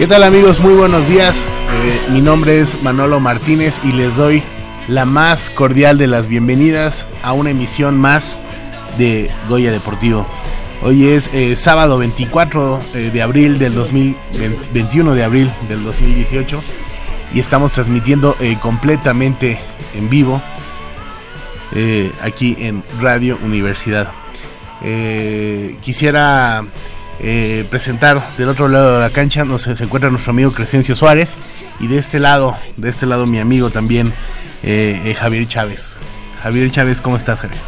¿Qué tal amigos? Muy buenos días. Eh, mi nombre es Manolo Martínez y les doy la más cordial de las bienvenidas a una emisión más de Goya Deportivo. Hoy es eh, sábado 24 eh, de abril del 2021 de abril del 2018 y estamos transmitiendo completamente en vivo aquí en Radio Universidad. Quisiera eh, presentar del otro lado de la cancha nos, se encuentra nuestro amigo Crescencio Suárez y de este lado, de este lado mi amigo también eh, eh, Javier Chávez. Javier Chávez, ¿cómo estás, Javier?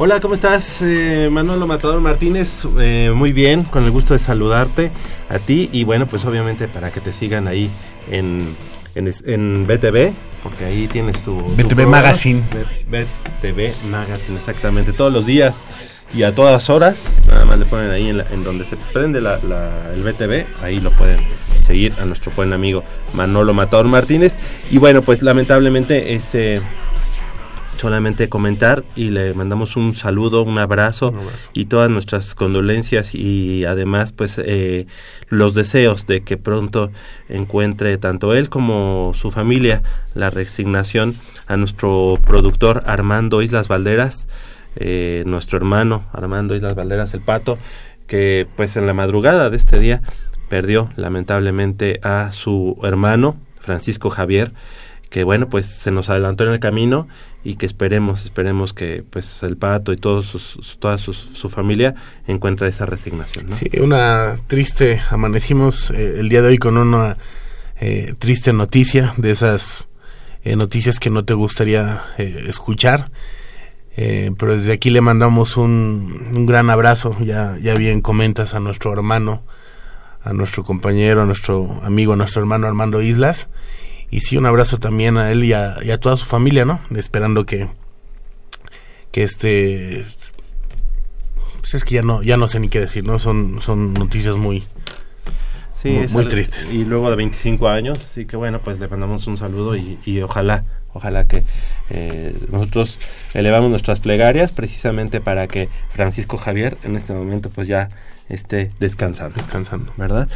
Hola, ¿cómo estás? Eh, Manolo Matador Martínez, eh, muy bien, con el gusto de saludarte a ti y bueno, pues obviamente para que te sigan ahí en, en, en BTV, porque ahí tienes tu... BTV. Magazine. B- BTV Magazine, exactamente, todos los días y a todas horas, nada más le ponen ahí en, la- en donde se prende la- la- el BTV, ahí lo pueden seguir a nuestro buen amigo Manolo Matador Martínez. Y bueno, pues lamentablemente este solamente comentar y le mandamos un saludo, un abrazo, y todas nuestras condolencias y además pues eh, los deseos de que pronto encuentre tanto él como su familia la resignación a nuestro productor Armando Islas Valderas, eh, nuestro hermano Armando Islas Valderas el Pato, que pues en la madrugada de este día perdió lamentablemente a su hermano Francisco Javier que bueno pues se nos adelantó en el camino y que esperemos esperemos que pues el pato y todos sus, toda su, familia encuentre esa resignación. Sí, una triste, amanecimos eh, el día de hoy con una eh, triste noticia, de esas eh, noticias que no te gustaría eh, escuchar. Eh, pero desde aquí le mandamos un, un gran abrazo, ya, ya bien comentas a nuestro hermano, a nuestro compañero, a nuestro amigo, a nuestro hermano Armando Islas. Y sí, un abrazo también a él y a, y a toda su familia, ¿no? Esperando que, que este pues es que ya no, ya no sé ni qué decir, ¿no? Son, son noticias muy, Sí, Muy- tristes. Y luego de 25 años, así que bueno, pues le mandamos un saludo y, y ojalá, ojalá que eh, nosotros elevamos nuestras plegarias precisamente para que Francisco Javier en este momento pues ya esté descansando. descansando. ¿verdad?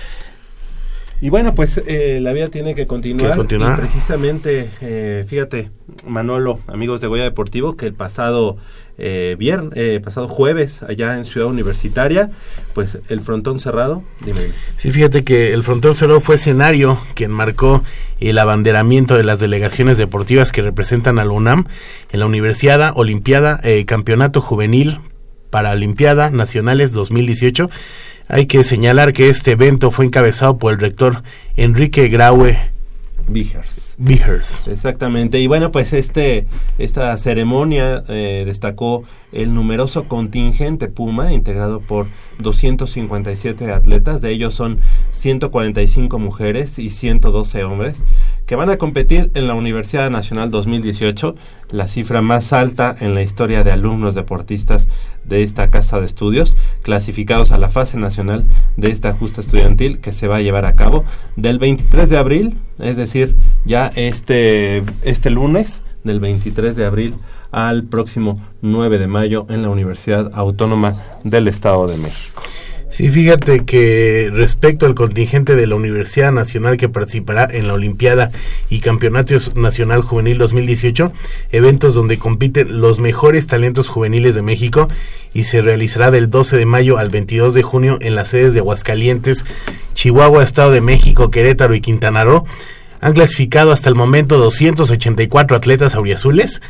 Y bueno, pues eh, la vida tiene que continuar. Continuar. Y precisamente, eh, fíjate, Manolo, amigos de Goya Deportivo, que el pasado eh, viernes, eh, pasado jueves, allá en Ciudad Universitaria, pues el frontón cerrado, dime. Sí, fíjate que el frontón cerrado fue escenario quien marcó el abanderamiento de las delegaciones deportivas que representan a la UNAM en la Universidad, Olimpiada, eh, Campeonato Juvenil Paralimpiada Nacionales 2018. Hay que señalar que este evento fue encabezado por el rector Enrique Graue Vigers. Exactamente. Y bueno, pues este esta ceremonia eh, destacó el numeroso contingente Puma, integrado por 257 atletas, de ellos son 145 mujeres y 112 hombres, que van a competir en la Universidad Nacional 2018, la cifra más alta en la historia de alumnos deportistas de esta casa de estudios, clasificados a la fase nacional de esta justa estudiantil que se va a llevar a cabo del 23 de abril, es decir, ya este, este lunes, del 23 de abril al próximo 9 de mayo en la Universidad Autónoma del Estado de México. Sí, fíjate que respecto al contingente de la Universidad Nacional que participará en la Olimpiada y Campeonato Nacional Juvenil 2018, eventos donde compiten los mejores talentos juveniles de México y se realizará del 12 de mayo al 22 de junio en las sedes de Aguascalientes, Chihuahua, Estado de México, Querétaro y Quintana Roo. Han clasificado hasta el momento 284 atletas auriazules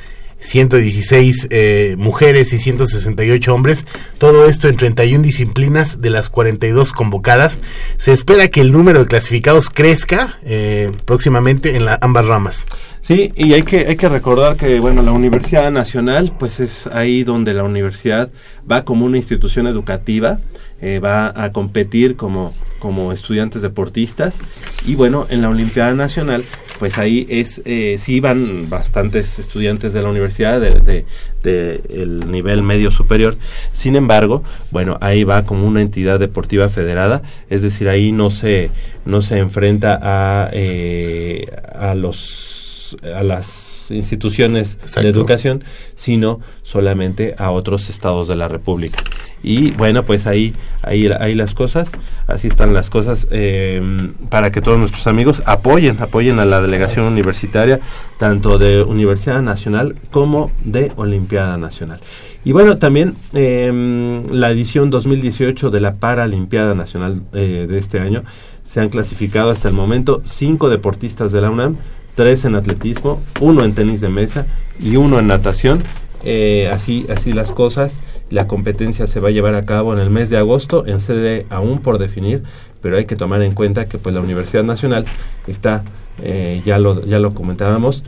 116 eh, mujeres y 168 hombres, todo esto en 31 disciplinas de las 42 convocadas. Se espera que el número de clasificados crezca eh, próximamente en la, ambas ramas. Sí, y hay que, hay que recordar que, bueno, la Universidad Nacional, pues es ahí donde la universidad va como una institución educativa, eh, va a competir como, como estudiantes deportistas, y bueno, en la Olimpiada Nacional pues ahí es eh, sí van bastantes estudiantes de la universidad de, el nivel medio superior. Sin embargo bueno ahí va como una entidad deportiva federada. Es decir ahí no se no se enfrenta a eh, a los a las instituciones de educación, sino solamente a otros estados de la República. Y bueno, pues ahí, ahí, ahí las cosas, así están las cosas, eh, para que todos nuestros amigos apoyen, apoyen a la delegación universitaria, tanto de Universidad Nacional como de Olimpiada Nacional. Y bueno, también eh, la edición 2018 de la Paralimpiada Nacional eh, de este año se han clasificado hasta el momento cinco deportistas de la UNAM, tres en atletismo, uno en tenis de mesa y uno en natación. Eh, así, así las cosas. La competencia se va a llevar a cabo en el mes de agosto, en sede aún por definir, pero hay que tomar en cuenta que pues la Universidad Nacional está, eh, ya, lo, ya lo comentábamos,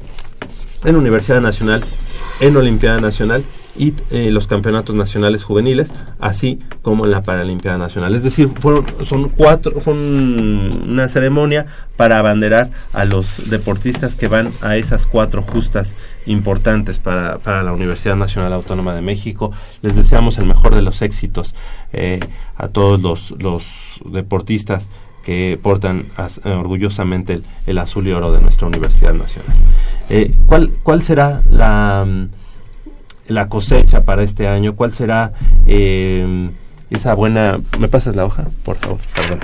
en Universidad Nacional, en Olimpiada Nacional y eh, los campeonatos nacionales juveniles, así como en la Paralimpiada Nacional. Es decir, fueron, son cuatro, fue una ceremonia para abanderar a los deportistas que van a esas cuatro justas importantes para, para la Universidad Nacional Autónoma de México. Les deseamos el mejor de los éxitos eh, a todos los, los deportistas que portan orgullosamente el, azul y oro de nuestra Universidad Nacional. Eh, ¿cuál, ¿Cuál será la la cosecha para este año? ¿Cuál será eh, esa buena... ¿Me pasas la hoja? Por favor, perdón.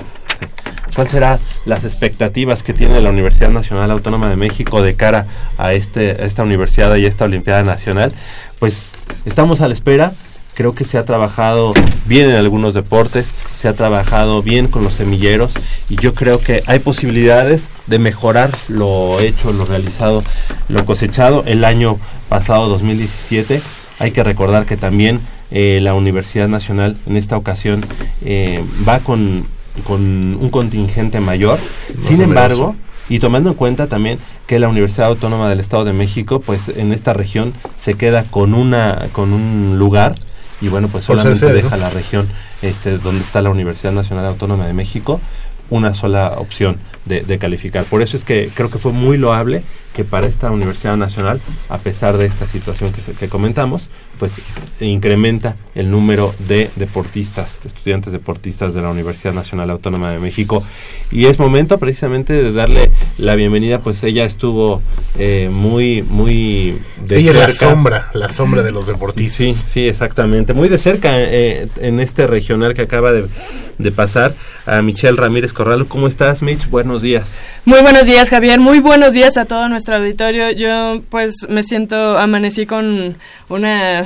¿Cuál será las expectativas que tiene la Universidad Nacional Autónoma de México de cara a, este, a esta universidad y a esta Olimpiada Nacional? Pues estamos a la espera. Creo que se ha trabajado bien en algunos deportes, se ha trabajado bien con los semilleros y yo creo que hay posibilidades de mejorar lo hecho, lo realizado, lo cosechado el año pasado 2017. Hay que recordar que también eh, la Universidad Nacional en esta ocasión eh, va con, con, un contingente mayor. Sin embargo, y tomando en cuenta también que la Universidad Autónoma del Estado de México, pues en esta región se queda con una con un lugar y bueno, pues solamente deja la región este donde está la Universidad Nacional Autónoma de México una sola opción de, de, calificar. Por eso es que creo que fue muy loable que para esta Universidad Nacional, a pesar de esta situación que, que comentamos, pues incrementa el número de deportistas, estudiantes deportistas de la Universidad Nacional Autónoma de México. Y es momento precisamente de darle la bienvenida, pues ella estuvo eh, muy, muy de ella cerca. la sombra, la sombra de los deportistas. Sí, sí, exactamente. Muy de cerca eh, en este regional que acaba de, de pasar a Michelle Ramírez Corralo. ¿Cómo estás, Mitch? Buenos días. Muy buenos días, Javier. Muy buenos días a todo nuestro auditorio. Yo, pues, me siento, amanecí con una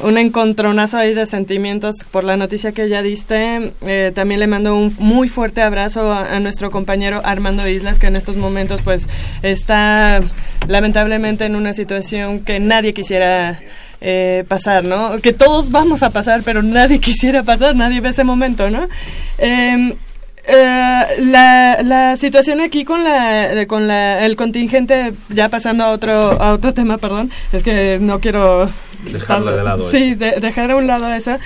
un encontronazo ahí de sentimientos por la noticia que ya diste. Eh, también le mando un muy fuerte abrazo a, nuestro compañero Armando Islas, que en estos momentos pues está lamentablemente en una situación que nadie quisiera eh, pasar, ¿no? Que todos vamos a pasar, pero nadie quisiera pasar, nadie ve ese momento, ¿no? Eh, eh, la, la situación aquí con la con la, el contingente ya pasando a otro a otro tema perdón es que no quiero dejarlo de lado sí de, dejar a un lado eso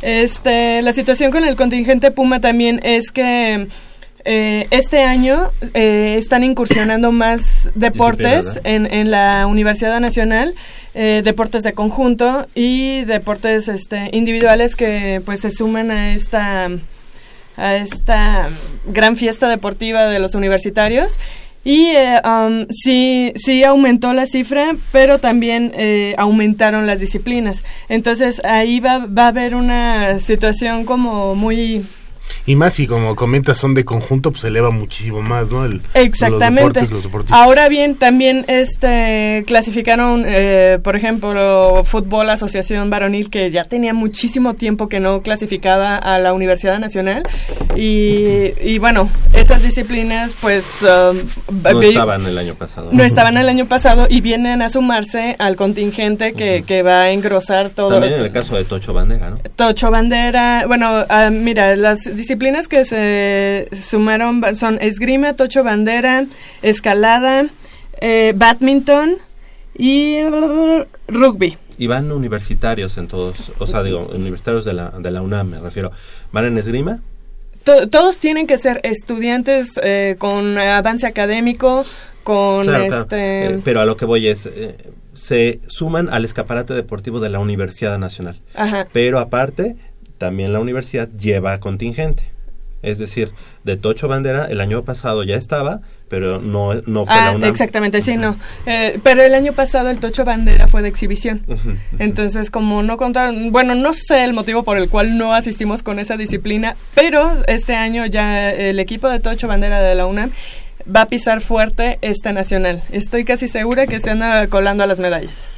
este la situación con el contingente Puma también es que eh, este año eh, están incursionando más deportes en, en la Universidad Nacional eh, deportes de conjunto y deportes este, individuales que pues se suman a esta a esta gran fiesta deportiva de los universitarios. Y um, sí, sí aumentó la cifra, pero también eh, aumentaron las disciplinas. Entonces ahí va, va a haber una situación como muy y más si como comentas son de conjunto, pues eleva muchísimo más, ¿no? El, Exactamente. Los deportes, los deportes. Ahora bien, también este clasificaron, eh, por ejemplo, fútbol asociación varonil que ya tenía muchísimo tiempo que no clasificaba a la Universidad Nacional y, y bueno, esas disciplinas pues um, no estaban el año pasado. No estaban el año pasado y vienen a sumarse al contingente que, uh -huh. que va a engrosar todo. También en el caso de Tocho Bandera, ¿no? Tocho Bandera, bueno, uh, mira, las disciplinas que se sumaron son esgrima, tocho bandera, escalada, eh, badminton y rugby. Y van universitarios en todos, o sea, digo, universitarios de la, de la UNAM, me refiero. ¿Van en esgrima? To todos tienen que ser estudiantes eh, con avance académico, con claro, este... Claro. Eh, pero a lo que voy es... Eh, se suman al escaparate deportivo de la Universidad Nacional. Ajá. Pero aparte, también la universidad lleva contingente. Es decir, de Tocho Bandera el año pasado ya estaba, pero no, no fue ah, la UNAM. Exactamente, sí, no. Eh, pero el año pasado el Tocho Bandera fue de exhibición. Uh -huh, uh -huh. Entonces, como no contaron, bueno, no sé el motivo por el cual no asistimos con esa disciplina, pero este año ya el equipo de Tocho Bandera de la UNAM va a pisar fuerte esta nacional. Estoy casi segura que se anda colando a las medallas.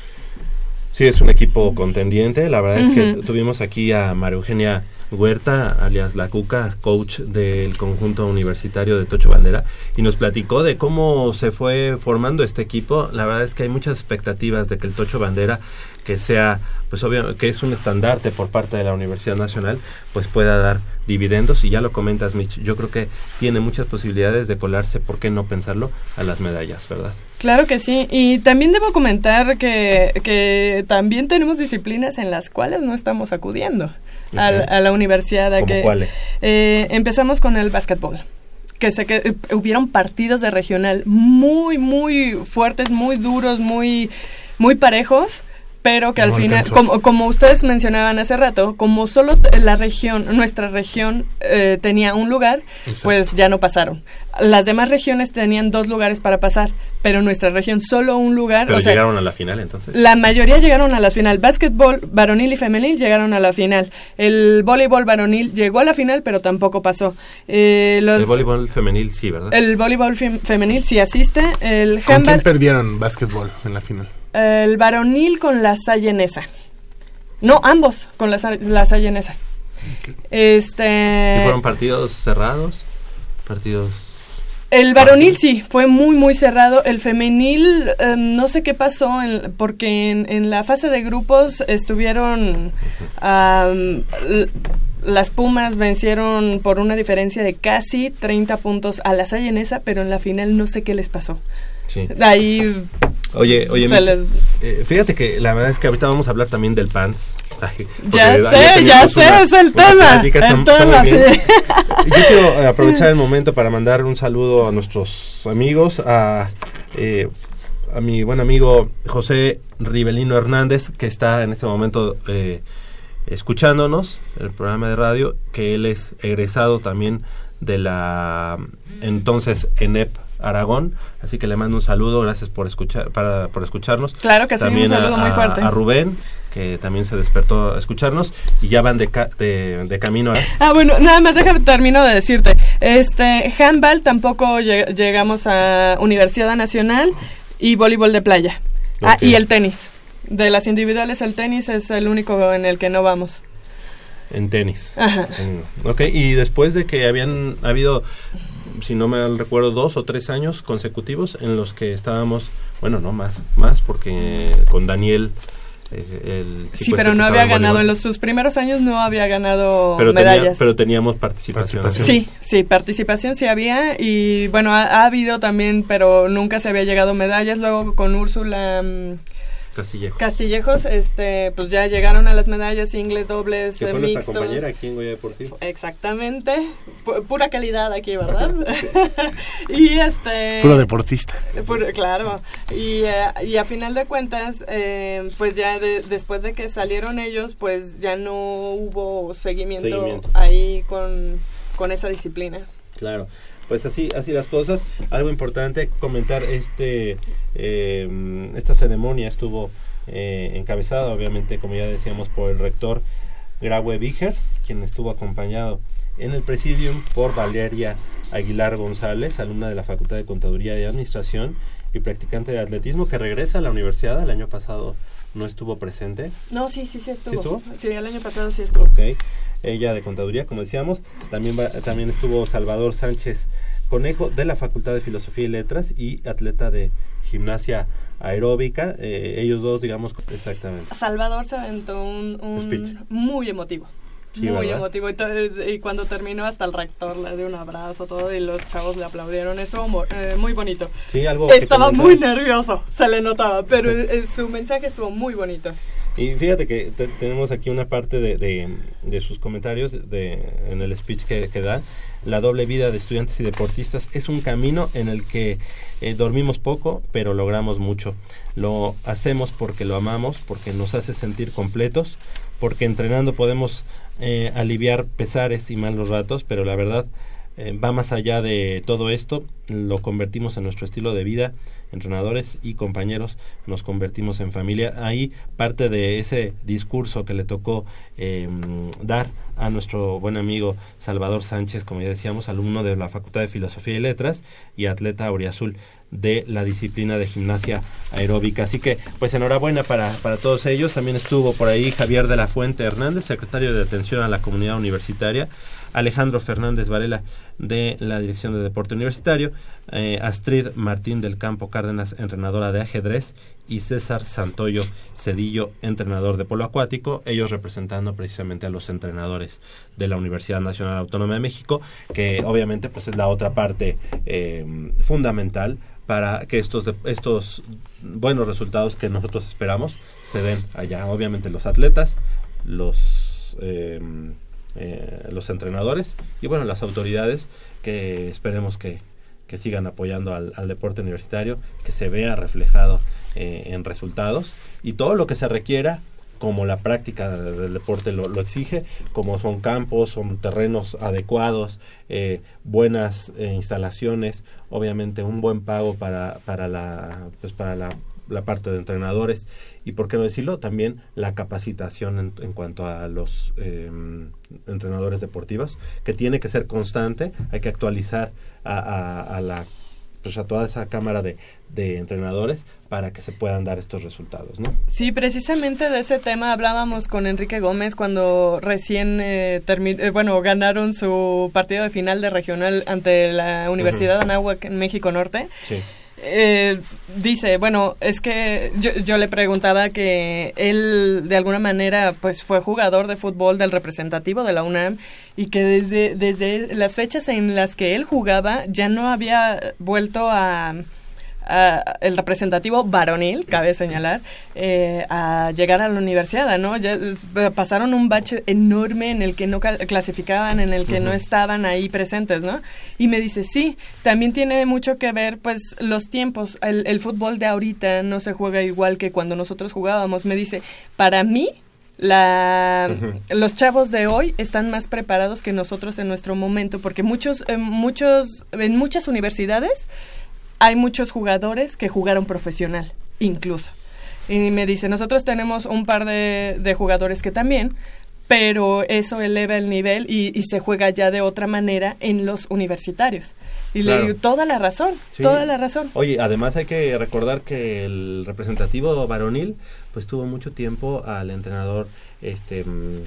Sí, es un equipo contendiente. La verdad uh -huh. es que tuvimos aquí a María Eugenia Huerta, alias La Cuca, coach del conjunto universitario de Tocho Bandera, y nos platicó de cómo se fue formando este equipo. La verdad es que hay muchas expectativas de que el Tocho Bandera, que sea, pues obvio, que es un estandarte por parte de la Universidad Nacional, pues pueda dar dividendos. Y ya lo comentas, Mitch, yo creo que tiene muchas posibilidades de colarse, ¿por qué no pensarlo?, a las medallas, ¿verdad? Claro que sí, y también debo comentar que, que también tenemos disciplinas en las cuales no estamos acudiendo a, a, la universidad. A que, cuáles? Eh, empezamos con el básquetbol que sé que eh, hubieron partidos de regional muy, muy fuertes, muy duros, muy, muy parejos pero que al final, como, como, ustedes mencionaban hace rato, como solo la región, nuestra región eh, tenía un lugar, Exacto. pues ya no pasaron. Las demás regiones tenían dos lugares para pasar, pero nuestra región solo un lugar. Pero o sea, llegaron a la final entonces. La mayoría llegaron a la final. Básquetbol varonil y femenil llegaron a la final. El voleibol varonil llegó a la final, pero tampoco pasó. Eh, los, el voleibol femenil sí, ¿verdad? El voleibol femenil sí asiste. El ¿Con quién perdieron básquetbol en la final? El varonil con la sayenesa. No, ambos con la, la sayenesa. Okay. Este. ¿Y fueron partidos cerrados? Partidos. El varonil sí, fue muy, muy cerrado. El femenil, um, no sé qué pasó, en, porque en, en, la fase de grupos estuvieron. Um, las Pumas vencieron por una diferencia de casi 30 puntos a la Sayenesa, pero en la final no sé qué les pasó. Sí. Ahí Oye, oye, Mitch, les... eh, fíjate que la verdad es que ahorita vamos a hablar también del PANS. Ay, ya sé, ya sé, una, es el tema. El está, tema, sí. Yo quiero aprovechar el momento para mandar un saludo a nuestros amigos, a, eh, a mi buen amigo José Rivelino Hernández, que está en este momento eh, escuchándonos, el programa de radio, que él es egresado también de la entonces ENEP Aragón, así que le mando un saludo, gracias por escuchar, para, por escucharnos. Claro que también sí, un saludo a, muy fuerte. A Rubén, que también se despertó a escucharnos, y ya van de, ca de, de, camino a... Ah, bueno, nada más déjame termino de decirte, este, handball tampoco lleg llegamos a Universidad Nacional y voleibol de playa. Okay. Ah, y el tenis. De las individuales, el tenis es el único en el que no vamos. En tenis. Ajá. En- ok, y después de que habían habido, si no me recuerdo, dos o tres años consecutivos en los que estábamos, bueno, no más, más porque con Daniel, eh, el Sí, pero este no había ganado, en los, sus primeros años no había ganado pero, tenía- medallas. pero teníamos participación. Participación. Sí, sí, participación sí había y bueno, ha, ha habido también, pero nunca se había llegado medallas. Luego con Úrsula mm, Castillejo. Castillejos, este, pues ya llegaron a las medallas singles, dobles, que fue nuestra mixtos. compañera aquí en Goya Deportivo. Exactamente, Pu- pura calidad aquí, ¿verdad? y este... Puro deportista. Puro- claro. Y, eh, y a final de cuentas, eh, pues ya de- después de que salieron ellos, pues ya no hubo seguimiento, Seguimiento. ahí con, con esa disciplina. Claro, pues así, así las cosas. Algo importante comentar, este, eh, esta ceremonia estuvo eh, encabezada, obviamente, como ya decíamos, por el rector Graue Vigers, quien estuvo acompañado en el presidium por Valeria Aguilar González, alumna de la Facultad de Contaduría y Administración y practicante de atletismo que regresa a la universidad. El año pasado no estuvo presente. No, sí, sí, sí estuvo. estuvo? Sí, el año pasado sí estuvo. Ok, ella de contaduría, como decíamos, también va- también estuvo Salvador Sánchez Conejo de la Facultad de Filosofía y Letras y atleta de gimnasia aeróbica, eh, ellos dos, digamos, exactamente. Salvador se aventó un, un Speech. muy emotivo. Sí, muy ¿verdad? emotivo. Y, cuando terminó, hasta el rector le dio un abrazo, todo, y los chavos le aplaudieron. Mo- eh, muy bonito. Sí, algo que Estaba muy nervioso, se le notaba, pero eh, su mensaje estuvo muy bonito. Y fíjate que te- tenemos aquí una parte de, de- sus comentarios de, en el speech que, que da. La doble vida de estudiantes y deportistas es un camino en el que eh, dormimos poco, pero logramos mucho. Lo hacemos porque lo amamos, porque nos hace sentir completos, porque entrenando podemos eh, aliviar pesares y malos ratos, pero la verdad eh, va más allá de todo esto, lo convertimos en nuestro estilo de vida, entrenadores y compañeros, nos convertimos en familia. Ahí parte de ese discurso que le tocó eh, dar a nuestro buen amigo Salvador Sánchez, como ya decíamos, alumno de la Facultad de Filosofía y Letras y atleta auriazul de la disciplina de gimnasia aeróbica. Así que, pues enhorabuena para, para todos ellos. También estuvo por ahí Javier de la Fuente Hernández, secretario de Atención a la Comunidad Universitaria, Alejandro Fernández Varela de la Dirección de Deporte Universitario, eh, Astrid Martín del Campo Cárdenas, entrenadora de ajedrez, y César Santoyo Cedillo, entrenador de polo acuático, ellos representando precisamente a los entrenadores de la Universidad Nacional Autónoma de México, que obviamente pues es la otra parte eh, fundamental para que estos estos buenos resultados que nosotros esperamos se den allá. Obviamente los atletas, los eh, eh, los entrenadores y bueno las autoridades que esperemos que, que sigan apoyando al, deporte universitario, que se vea reflejado eh, en resultados y todo lo que se requiera como la práctica de- del deporte lo, lo exige, como son campos, son terrenos adecuados, eh, buenas eh, instalaciones, obviamente un buen pago para, para la pues para la, la parte de entrenadores y por qué no decirlo también la capacitación en, en cuanto a los eh, entrenadores deportivos que tiene que ser constante, hay que actualizar a, a- a la pues a toda esa cámara de, de entrenadores para que se puedan dar estos resultados, ¿no? Sí, precisamente de ese tema hablábamos con Enrique Gómez cuando recién eh, eh, bueno, ganaron su partido de final de regional ante la Universidad de Anáhuac en México Norte. Sí. Eh, dice, bueno, es que yo, yo le preguntaba que él de alguna manera pues fue jugador de fútbol del representativo de la UNAM y que desde, desde las fechas en las que él jugaba ya no había vuelto a, a- el representativo varonil, cabe señalar, eh, a llegar a la universidad, ¿no? Ya pasaron un bache enorme en el que no clasificaban, en el que no estaban ahí presentes, ¿no? Y me dice, sí, también tiene mucho que ver, pues, los tiempos. El, el fútbol de ahorita no se juega igual que cuando nosotros jugábamos. Me dice, para mí, la, los chavos de hoy están más preparados que nosotros en nuestro momento, porque muchos, eh, muchos, en muchas universidades hay muchos jugadores que jugaron profesional, incluso. Y me dice, nosotros tenemos un par de, de jugadores que también, pero eso eleva el nivel y, y se juega ya de otra manera en los universitarios. Y Claro. le digo, toda la razón, Sí. toda la razón. Oye, además hay que recordar que el representativo varonil pues tuvo mucho tiempo al entrenador este mm,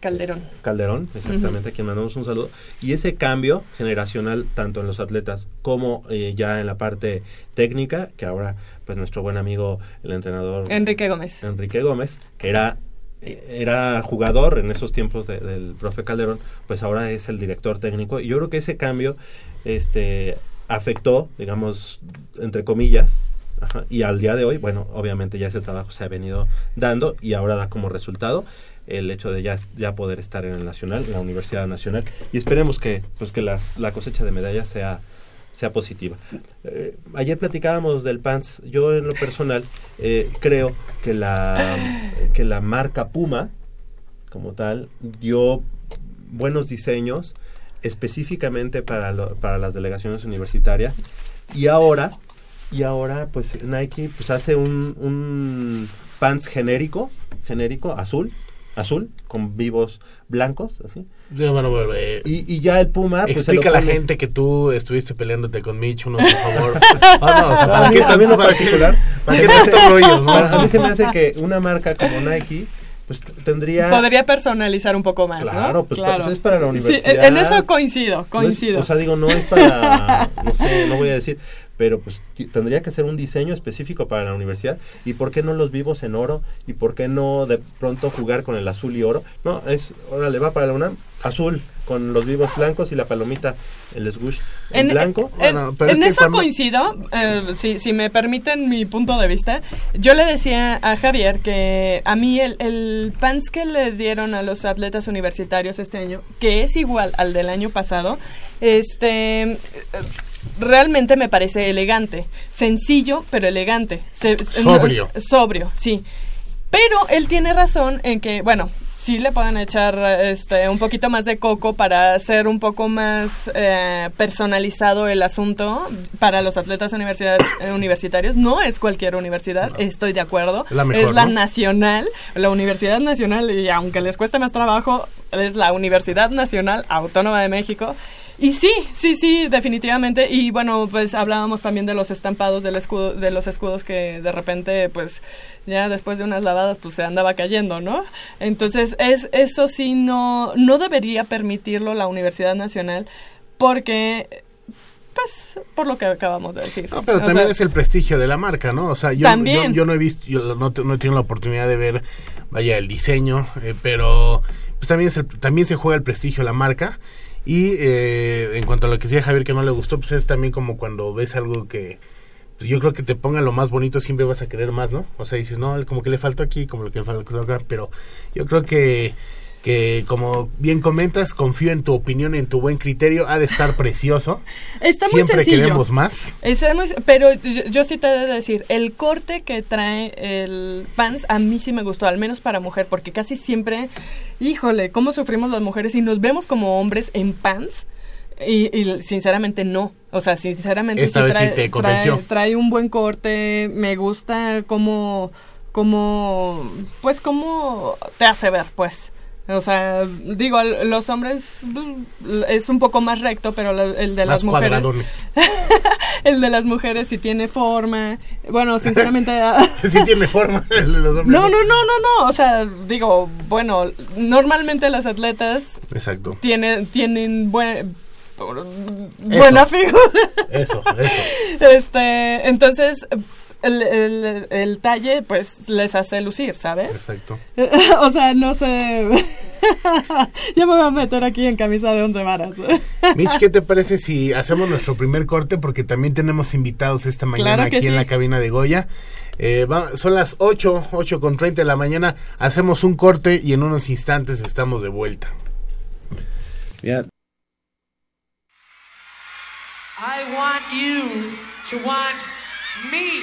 Calderón. Calderón, exactamente, a quien mandamos un saludo. Y ese cambio generacional, tanto en los atletas como eh, ya en la parte técnica, que ahora, pues nuestro buen amigo, el entrenador Enrique Gómez. Enrique Gómez, que era era jugador en esos tiempos de- del profe Calderón, pues ahora es el director técnico. Y yo creo que ese cambio este, afectó, digamos, entre comillas, ajá, y al día de hoy, bueno, obviamente ya ese trabajo se ha venido dando y ahora da como resultado el hecho de ya, ya poder estar en el Nacional, en la Universidad Nacional, y esperemos que, pues, que las, la cosecha de medallas sea sea positiva. Eh, ayer platicábamos del PANS. Yo en lo personal eh, creo que la, que la marca Puma, como tal, dio buenos diseños específicamente para, para las delegaciones universitarias. Y ahora, y ahora pues Nike pues hace un, un pants genérico, genérico, azul, azul, con vivos blancos, así. Ya, bueno, bueno, eh, Y, y ya el Puma, pues explica a la gente que tú estuviste peleándote con Mitch, uno, por favor. Ah, no, o sea, ¿para qué tanto- para qué- particular, ¿Para se qué me hace- tantos rollos, no? para- A mí se me hace que una marca como Nike, pues tendría... Podría personalizar un poco más, ¿no? Claro, pues, pues, es para la Sí, universidad. en eso coincido, No es- coincido. o sea, digo, no es para, no sé, no voy a decir, pero pues tendría que ser un diseño específico para la universidad. ¿Y por qué no los vivos en oro? ¿Y por qué no de pronto jugar con el azul y oro? No, es, órale, va para la UNAM, azul, con los vivos blancos y la palomita, el swoosh en, blanco. en- Bueno, pero en es que eso coincido, eh, si, si me permiten mi punto de vista. Yo le decía a Javier que a mí el, el pants que le dieron a los atletas universitarios este año, que es igual al del año pasado, este eh, realmente me parece elegante, sencillo pero elegante, Se- Sobrio. sobrio, sí. Pero él tiene razón en que, bueno, sí le pueden echar este, un poquito más de coco para hacer un poco más eh, personalizado el asunto para los atletas universidad- eh, universitarios. No es cualquier universidad, estoy de acuerdo. Es la mejor, es la ¿no? nacional, la Universidad Nacional, y aunque les cueste más trabajo, es la Universidad Nacional Autónoma de México. Y sí, sí, sí, definitivamente. Y bueno, pues hablábamos también de los estampados del escudo, de los escudos que de repente, pues, ya después de unas lavadas, pues se andaba cayendo, ¿no? Entonces, es, eso sí no, no debería permitirlo la Universidad Nacional, porque, pues, por lo que acabamos de decir. No, pero O también sea, es el prestigio de la marca, ¿no? O sea, yo, También. yo, yo no he visto, yo no, no he tenido la oportunidad de ver, vaya, el diseño, eh, pero pues también, es el- también se juega el prestigio de la marca. Y eh, en cuanto a lo que decía Javier que no le gustó, pues es también como cuando ves algo que pues yo creo que te ponga lo más bonito, siempre vas a querer más, ¿no? O sea, dices, no, como que le faltó aquí, como lo que le faltó acá, pero yo creo que, que como bien comentas, confío en tu opinión, en tu buen criterio, ha de estar precioso. Está muy Siempre sencillo. queremos más. Muy- pero yo, yo sí te he de decir, el corte que trae el pants a mí sí me gustó, al menos para mujer, porque casi siempre, híjole, cómo sufrimos las mujeres y nos vemos como hombres en pants. Y, y sinceramente no, o sea, sinceramente Esta vez sí trae, te trae, trae un buen corte, me gusta cómo, cómo, pues cómo te hace ver, pues. O sea, digo, los hombres es un poco más recto, pero el de Más las mujeres el de las mujeres sí tiene forma. Bueno, sinceramente. ah, sí tiene forma el de los hombres. no, no, no, no, no. O sea, digo, bueno, normalmente las atletas Exacto. tienen, tienen buen, buena figura. Eso, eso. Este, entonces, el, el, el talle, pues, les hace lucir, ¿sabes? Exacto. o sea, no sé. ya me voy a meter aquí en camisa de once varas. Mitch, ¿qué te parece si hacemos nuestro primer corte? Porque también tenemos invitados esta mañana Claro aquí en la cabina de Goya. Eh, va- son las 8, 8 con 30 de la mañana. Hacemos un corte y en unos instantes estamos de vuelta. Ya, I want you to want me.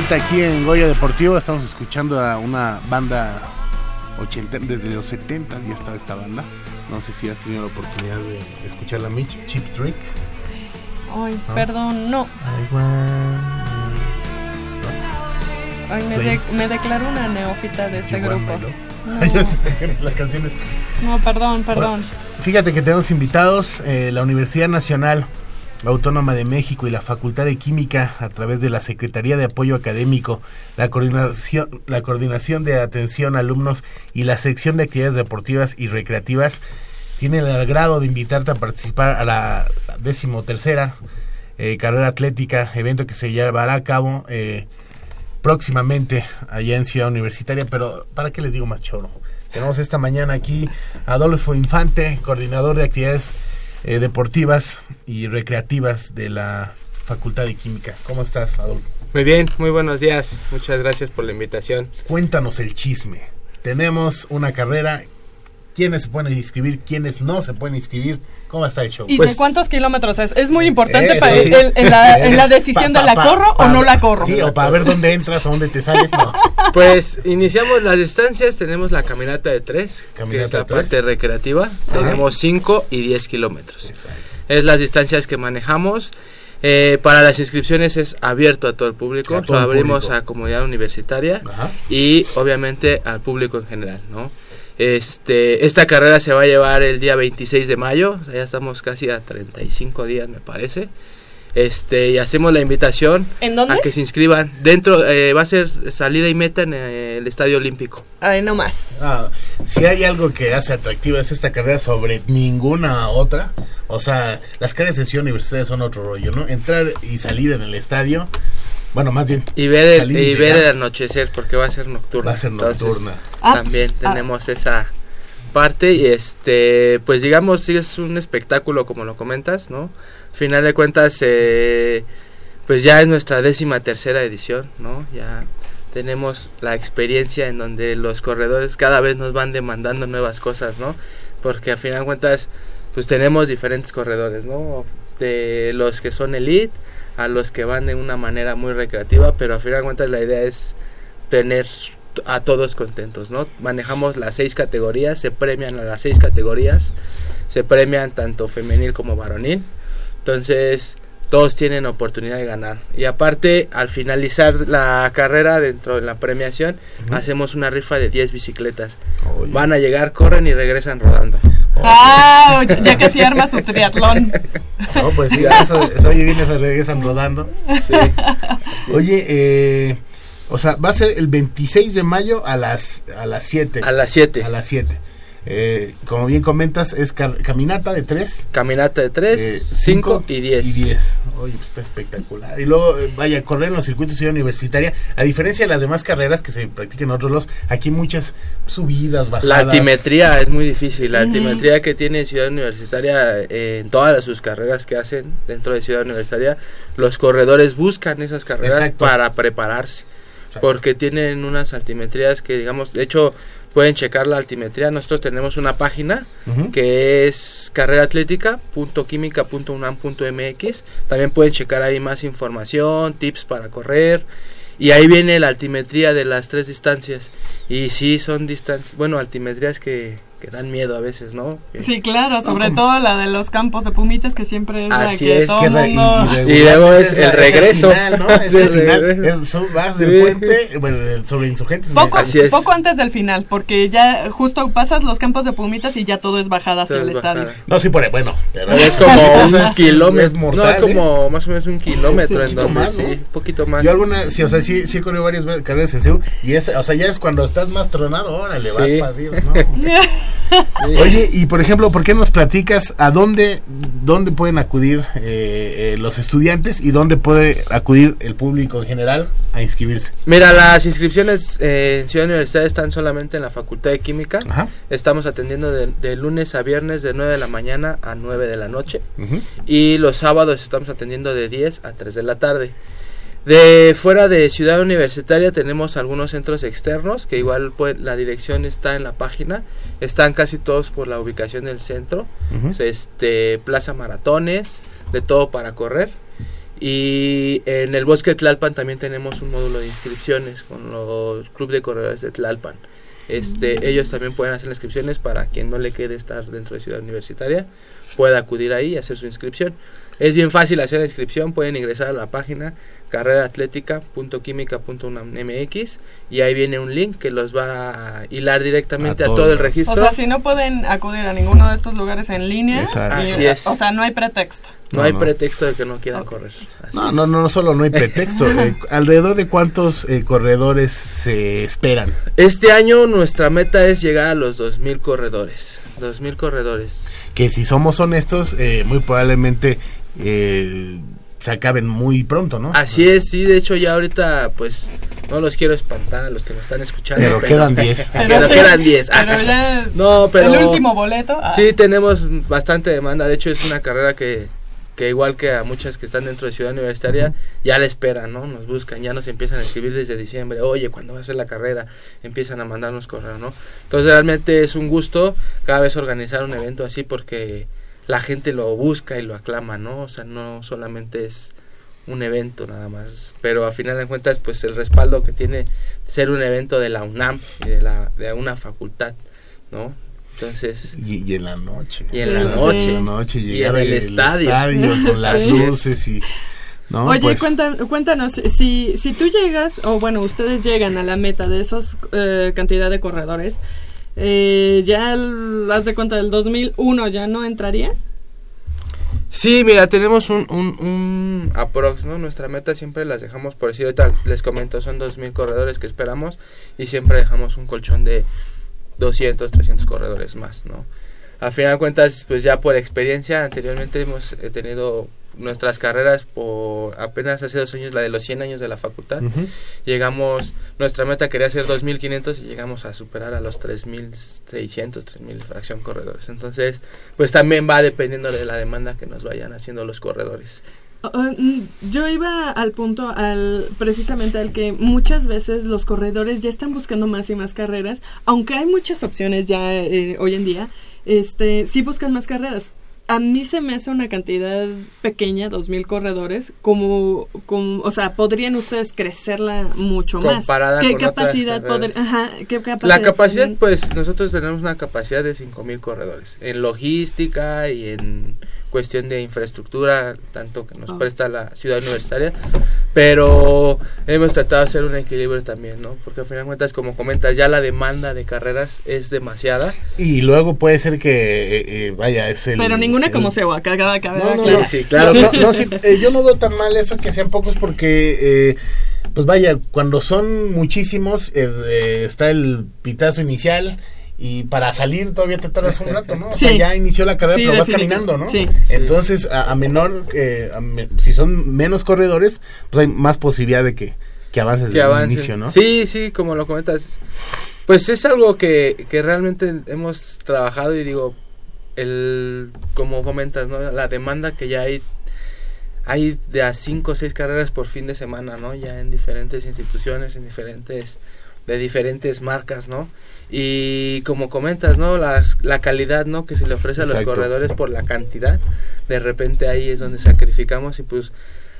Vuelta aquí en Goya Deportivo. Estamos escuchando a una banda 80, desde los 70 ya estaba esta banda. No sé si has tenido la oportunidad de escucharla, Mitch. Chip Trick. Ay, perdón, no. Ay, me, de- me declaro una neófita de este You want grupo. No, las canciones. no, perdón, perdón. Fíjate que tenemos invitados eh, la Universidad Nacional Autónoma de México y la Facultad de Química a través de la Secretaría de Apoyo Académico, la coordinación, la coordinación de atención a alumnos y la sección de actividades deportivas y recreativas tienen el agrado de invitarte a participar a la decimotercera eh, carrera atlética, evento que se llevará a cabo eh, próximamente allá en Ciudad Universitaria, pero ¿para qué les digo más choro? Tenemos esta mañana aquí a Adolfo Infante, coordinador de actividades eh, deportivas y recreativas de la Facultad de Química. ¿Cómo estás, Adolfo? Muy bien, muy buenos días. Muchas gracias por la invitación. Cuéntanos el chisme. Tenemos una carrera. ¿Quiénes se pueden inscribir? ¿Quiénes no se pueden inscribir? ¿Cómo está el show? ¿Y Pues- de cuántos kilómetros es? Es muy importante Eso para sí. en, en la, en la Es decisión pa- de la corro pa- o no la corro. Sí, o para ver dónde entras, a dónde te sales. No. Pues iniciamos las distancias, tenemos la caminata de 3, que Caminata es la de tres. parte recreativa. Tenemos 5 y 10 kilómetros. Es las distancias que manejamos. Eh, para las inscripciones es abierto a todo el público. A todo O sea, el abrimos público. a comunidad universitaria Ajá. y obviamente al público en general, ¿no? Este, esta carrera se va a llevar el día 26 de mayo, o sea, ya estamos casi a 35 días me parece. Este, y hacemos la invitación ¿En dónde? a que se inscriban. Dentro eh, va a ser salida y meta en el Estadio Olímpico. Ay, no más. Ah, si hay algo que hace atractiva es esta carrera sobre ninguna otra. O sea, las carreras de Ciudad Universitaria son otro rollo, ¿no? Entrar y salir en el estadio. Bueno, más bien. Y ver el, y ver el anochecer porque va a ser nocturna. Va a ser Entonces, nocturna. Ah, también ah. tenemos esa parte y este pues digamos sí es un espectáculo como lo comentas no final de cuentas eh, pues ya es nuestra décima tercera edición no ya tenemos la experiencia en donde los corredores cada vez nos van demandando nuevas cosas no porque a final de cuentas pues tenemos diferentes corredores no de los que son elite a los que van de una manera muy recreativa pero a final de cuentas la idea es tener a todos contentos, ¿no? Manejamos las seis categorías, se premian a las seis categorías, se premian tanto femenil como varonil, entonces todos tienen oportunidad de ganar. Y aparte, al finalizar la carrera dentro de la premiación, hacemos una rifa de 10 bicicletas. Van a llegar, corren y regresan rodando. Ah, ya que sí arma su triatlón. No, pues sí, eso, eso oye bien, eso regresan rodando. Sí. Oye, eh, o sea, va a ser el 26 de mayo a las a las 7. A las 7. A las 7. Eh, como bien comentas, es caminata de 3. Caminata de 3, 5 y 10. Y 10. Oye, pues está espectacular. Y luego, eh, vaya, correr en los circuitos de ciudad universitaria. A diferencia de las demás carreras que se practican en otros lados, aquí muchas subidas, bajadas. La altimetría es muy difícil. La Ujú. altimetría que tiene Ciudad Universitaria eh, en todas sus carreras que hacen dentro de Ciudad Universitaria, los corredores buscan esas carreras Exacto. para prepararse. Exacto. Porque tienen unas altimetrías que, digamos, de hecho, pueden checar la altimetría. Nosotros tenemos una página que es carreraatlética.química.unam.mx. También pueden checar ahí más información, tips para correr. Y ahí viene la altimetría de las tres distancias. Y sí, son distancias, bueno, altimetrías que, que dan miedo a veces, ¿no? Que- Sí, claro, sobre todo la de los campos de Pumitas, que siempre es la Así que es, todo Que el mundo... y Y luego es el regreso. final, ¿no? Es Sí, el el final. Es, son- vas Sí. del puente, bueno, el- sobre insurgentes. Poco, Así es. poco antes del final, porque ya justo pasas los campos de Pumitas y ya todo es bajada hacia el es estadio. No, sí, por ahí, bueno. Pero es como Es- un es- kilómetro. es mortal, no, es ¿eh? como más o menos un kilómetro Sí, en donde más, ¿no? sí, un poquito más. Yo alguna, sí, o sea, sí, sí he corrido varias carreras en CEU y es, o sea, ya es cuando estás más tronado, órale, vas para arriba, ¿no? Oye, y por ejemplo, ¿por qué nos platicas a dónde, dónde pueden acudir eh, eh, los estudiantes y dónde puede acudir el público en general a inscribirse? Mira, las inscripciones eh, en Ciudad Universitaria están solamente en la Facultad de Química. Ajá. Estamos atendiendo de, de lunes a viernes de 9 de la mañana a 9 de la noche. Y los sábados estamos atendiendo de 10 a 3 de la tarde. De fuera de Ciudad Universitaria tenemos algunos centros externos que igual pues, la dirección está en la página. Están casi todos por la ubicación del centro. Este Plaza Maratones, de todo para correr. Y en el Bosque de Tlalpan también tenemos un módulo de inscripciones con los club de corredores de Tlalpan. Este, ellos también pueden hacer las inscripciones para quien no le quede estar dentro de Ciudad Universitaria, pueda acudir ahí y hacer su inscripción. Es bien fácil hacer la inscripción, pueden ingresar a la página carreraatlética.química.unamx y ahí viene un link que los va a hilar directamente A a todo. todo, el registro. O sea, si no pueden acudir a ninguno de estos lugares en línea, Exacto. y- Así es. o sea, no hay pretexto. no, No, hay no. pretexto de que no quieran correr. Así No, no, no, no solo no hay pretexto. eh, ¿Alrededor de cuántos eh, corredores se esperan? Este año nuestra meta es llegar a los 2000 corredores. 2000 corredores. Que si somos honestos, eh, muy probablemente eh, se acaben muy pronto, ¿no? Así es, sí, de hecho ya ahorita pues no los quiero espantar a los que me están escuchando. Pero quedan 10. Pero sí, quedan 10. Pero ya No, pero el último boleto. ah, Sí, tenemos bastante demanda. De hecho, es una carrera que, que igual que a muchas que están dentro de Ciudad Universitaria, ya la esperan, ¿no? Nos buscan, ya nos empiezan a escribir desde diciembre. Oye, ¿cuándo va a ser la carrera? Empiezan a mandarnos correo, ¿no? Entonces, realmente es un gusto cada vez organizar un evento así porque la gente lo busca y lo aclama, ¿no? O sea, no solamente es un evento nada más, pero a final de cuentas, pues el respaldo que tiene ser un evento de la UNAM y de, la, de una facultad, ¿no? Entonces, Y, y en la noche. Y en la Sí. noche. En la noche Y en el estadio. con las Sí. luces y... ¿no? Oye, Pues, cuéntanos, si, si tú llegas, o bueno, ustedes llegan a la meta de esos eh, cantidad de corredores, eh, ya el- haz de cuenta del 2001 ya no entraría. Sí, mira, tenemos un, un, un aprox. Nuestra meta siempre las dejamos, por decir, les comento, son 2.000 corredores que esperamos y siempre dejamos un colchón de 200, 300 corredores más, ¿no? A final de cuentas, pues ya por experiencia, anteriormente hemos eh, tenido nuestras carreras por apenas hace dos años, la de los 100 años de la facultad. Llegamos, nuestra meta quería ser 2.500 y llegamos a superar a los 3.600, 3.000 fracción corredores. Entonces, pues también va dependiendo de la demanda que nos vayan haciendo los corredores. Mm, Yo iba al punto, al precisamente al que muchas veces los corredores ya están buscando más y más carreras, aunque hay muchas opciones ya eh, hoy en día, este, sí buscan más carreras. A mí se me hace una cantidad pequeña, dos mil corredores, como, como, o sea, podrían ustedes crecerla mucho más. Comparada ¿Qué con otras capacidad ajá, qué capacidad La capacidad, tienen? pues nosotros tenemos una capacidad de 5.000 corredores en logística y en cuestión de infraestructura, tanto que nos Ah. presta la ciudad universitaria, pero hemos tratado de hacer un equilibrio también, ¿no? Porque al final de cuentas, como comentas, ya la demanda de carreras es demasiada. Y luego puede ser que, eh, eh, vaya, es el... Pero ninguna el- como Sewa, cada cabeza. No, no, no. Sí, sí, claro. No, no, sí, eh, yo no veo tan mal eso que sean pocos porque, eh, pues vaya, cuando son muchísimos, eh, está el pitazo inicial y para salir todavía te tardas un rato, ¿no? O sea, ya inició la carrera, Sí, pero vas caminando, ¿no? Sí. Entonces, a, a menor, eh, a me- si son menos corredores, pues hay más posibilidad de que, que avances que desde el inicio, ¿no? Sí, sí, como lo comentas. Pues es algo que, que realmente hemos trabajado y digo, el como comentas, ¿no? La demanda que ya hay hay de a cinco o seis carreras por fin de semana, ¿no? Ya en diferentes instituciones, en diferentes de diferentes marcas, ¿no? Y como comentas, ¿no? Las, la calidad, ¿no? Que se le ofrece a los Exacto. corredores por la cantidad. De repente ahí es donde sacrificamos y pues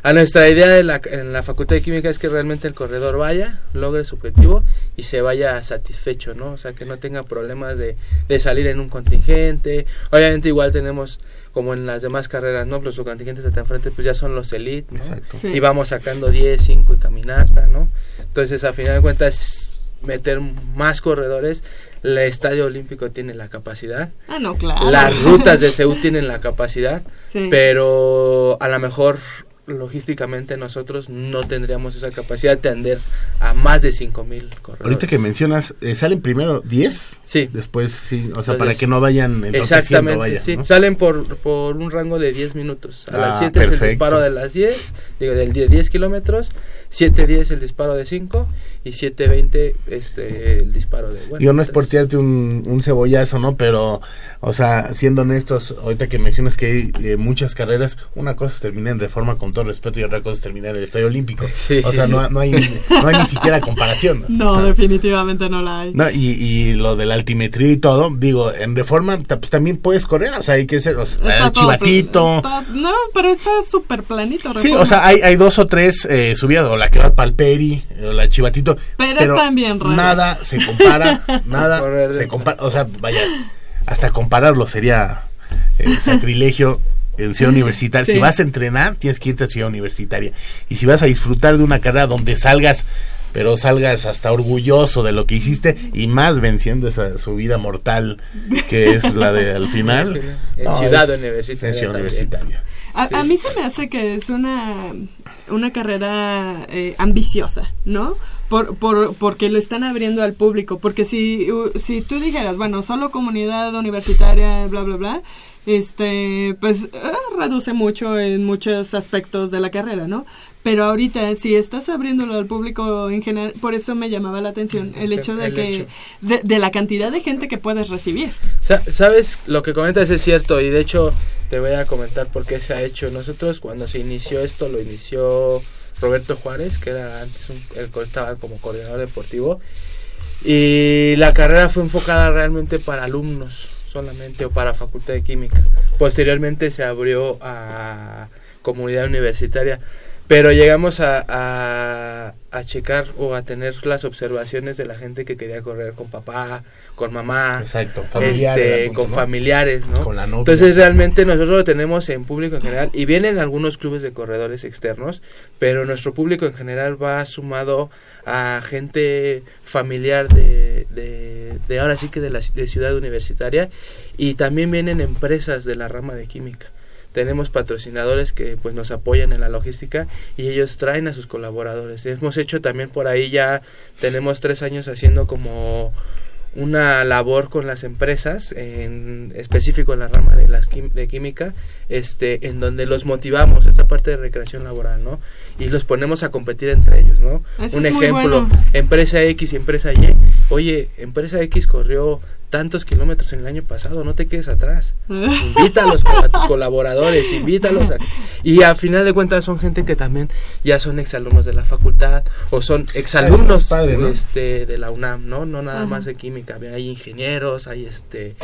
a nuestra idea de la, en la Facultad de Química es que realmente el corredor vaya, logre su objetivo y se vaya satisfecho, ¿no? O sea, que no tenga problemas de, de salir en un contingente. Obviamente igual tenemos, como en las demás carreras, ¿no? Los contingentes hasta enfrente pues ya son los elite, ¿no? Exacto. Sí. Y vamos sacando 10, 5 y caminata, ¿no? Entonces, a final de cuentas, meter más corredores. El Estadio Olímpico tiene la capacidad. Ah, no, claro. Las rutas de CEU tienen la capacidad. Sí. Pero a lo mejor logísticamente nosotros no tendríamos esa capacidad de atender a más de 5000 corredores. Ahorita que mencionas, eh, ¿salen primero 10? Sí. Después, sí, o sea, Los para que no vayan entorpeciendo, Exactamente, vaya, sí. ¿no? Salen por, por un rango de 10 minutos. A Ah, las 7 es el disparo de las 10, digo, del 10, 10 kilómetros. 7, 10 el disparo de 5. y 7.20 este, el disparo de... Bueno, Yo no es por tirarte un, un cebollazo, ¿no? Pero, o sea, siendo honestos, ahorita que mencionas que hay eh, muchas carreras, una cosa es terminar en reforma con todo respeto y otra cosa es terminar en el Estadio Olímpico. Sí, o sea, sí, no, sí. no hay, no hay ni siquiera comparación. No, O sea, definitivamente no la hay. no, y, y lo de la altimetría y todo, digo, en reforma pues, también puedes correr, o sea, hay que ser, o sea, el todo chivatito. está- no, pero está súper planito. Sí, Reforma. o sea, hay, hay dos o tres eh, subidas, o la que va para el Peri, o la Chivatito. Pero están bien raras. Nada se compara, nada se compara, o sea, vaya, hasta compararlo sería eh, sacrilegio en Ciudad Universitaria. Sí. Si vas a entrenar, tienes que irte a Ciudad Universitaria. Y si vas a disfrutar de una carrera donde salgas, pero salgas hasta orgulloso de lo que hiciste y más venciendo esa subida mortal que es la de al final. En no, Ciudad Universitaria En Ciudad. Universitaria. A, Sí. a mí se me hace que es una, una carrera eh, ambiciosa, ¿no? Por, por, porque lo están abriendo al público. Porque si, si tú dijeras, bueno, solo comunidad universitaria, bla, bla, bla, este, pues eh, reduce mucho en muchos aspectos de la carrera, ¿no? Pero ahorita, si estás abriéndolo al público en general, por eso me llamaba la atención el Sí, hecho de el que, hecho. De, de la cantidad de gente que puedes recibir. Sa- Sabes, lo que comentas es cierto y de hecho te voy a comentar por qué se ha hecho. Nosotros cuando se inició esto lo inició Roberto Juárez, que era antes un, el que estaba como coordinador deportivo y la carrera fue enfocada realmente para alumnos solamente o para facultad de química. Posteriormente se abrió a comunidad universitaria. Pero llegamos a, a, a checar o a tener las observaciones de la gente que quería correr con papá, con mamá, Exacto, familiar este, asunto, con ¿no? familiares, ¿no? Con la novia. Entonces realmente nosotros lo tenemos en público en general y vienen algunos clubes de corredores externos, pero nuestro público en general va sumado a gente familiar de, de, de ahora sí que de la de ciudad universitaria y también vienen empresas de la rama de química. Tenemos patrocinadores que pues nos apoyan en la logística y ellos traen a sus colaboradores. Hemos hecho también por ahí ya tenemos tres años haciendo como una labor con las empresas, en específico en la rama de las quim- de química, este, en donde los motivamos, esta parte de recreación laboral, ¿no? Y los ponemos a competir entre ellos, ¿no? Eso Un ejemplo, bueno. empresa X y empresa Y. Oye, empresa X corrió tantos kilómetros en el año pasado, no te quedes atrás. Invítalos a tus colaboradores, invítalos a... Y a final de cuentas son gente que también ya son exalumnos de la facultad o son exalumnos padre, ¿no? este, de la UNAM, ¿no? No nada Ajá. más de química, hay ingenieros, hay este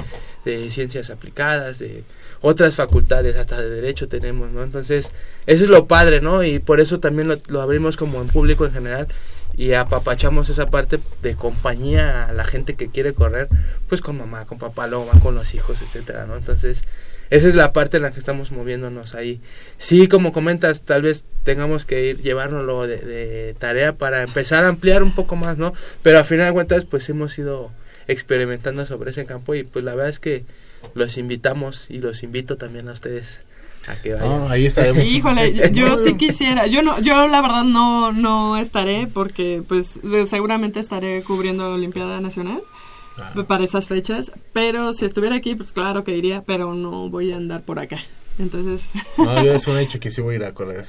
de ciencias aplicadas, de otras facultades, hasta de derecho tenemos, ¿no? Entonces, eso es lo padre, ¿no? Y por eso también lo, lo abrimos como en público en general y apapachamos esa parte de compañía a la gente que quiere correr, pues con mamá, con papá, luego van con los hijos, etcétera, ¿no? Entonces, esa es la parte en la que estamos moviéndonos ahí. Sí, como comentas, tal vez tengamos que ir llevárnoslo de, de tarea para empezar a ampliar un poco más, ¿no? Pero a final de cuentas, pues hemos ido experimentando sobre ese campo y pues la verdad es que los invitamos y los invito también a ustedes a que vayan. Ah, ahí estaremos. Híjole, yo, yo sí quisiera. Yo no, yo la verdad no, no estaré porque pues seguramente estaré cubriendo la Olimpiada Nacional para esas fechas. Pero si estuviera aquí, pues claro que iría, pero no voy a andar por acá. Entonces, No, yo es un hecho que sí voy a ir a carrera.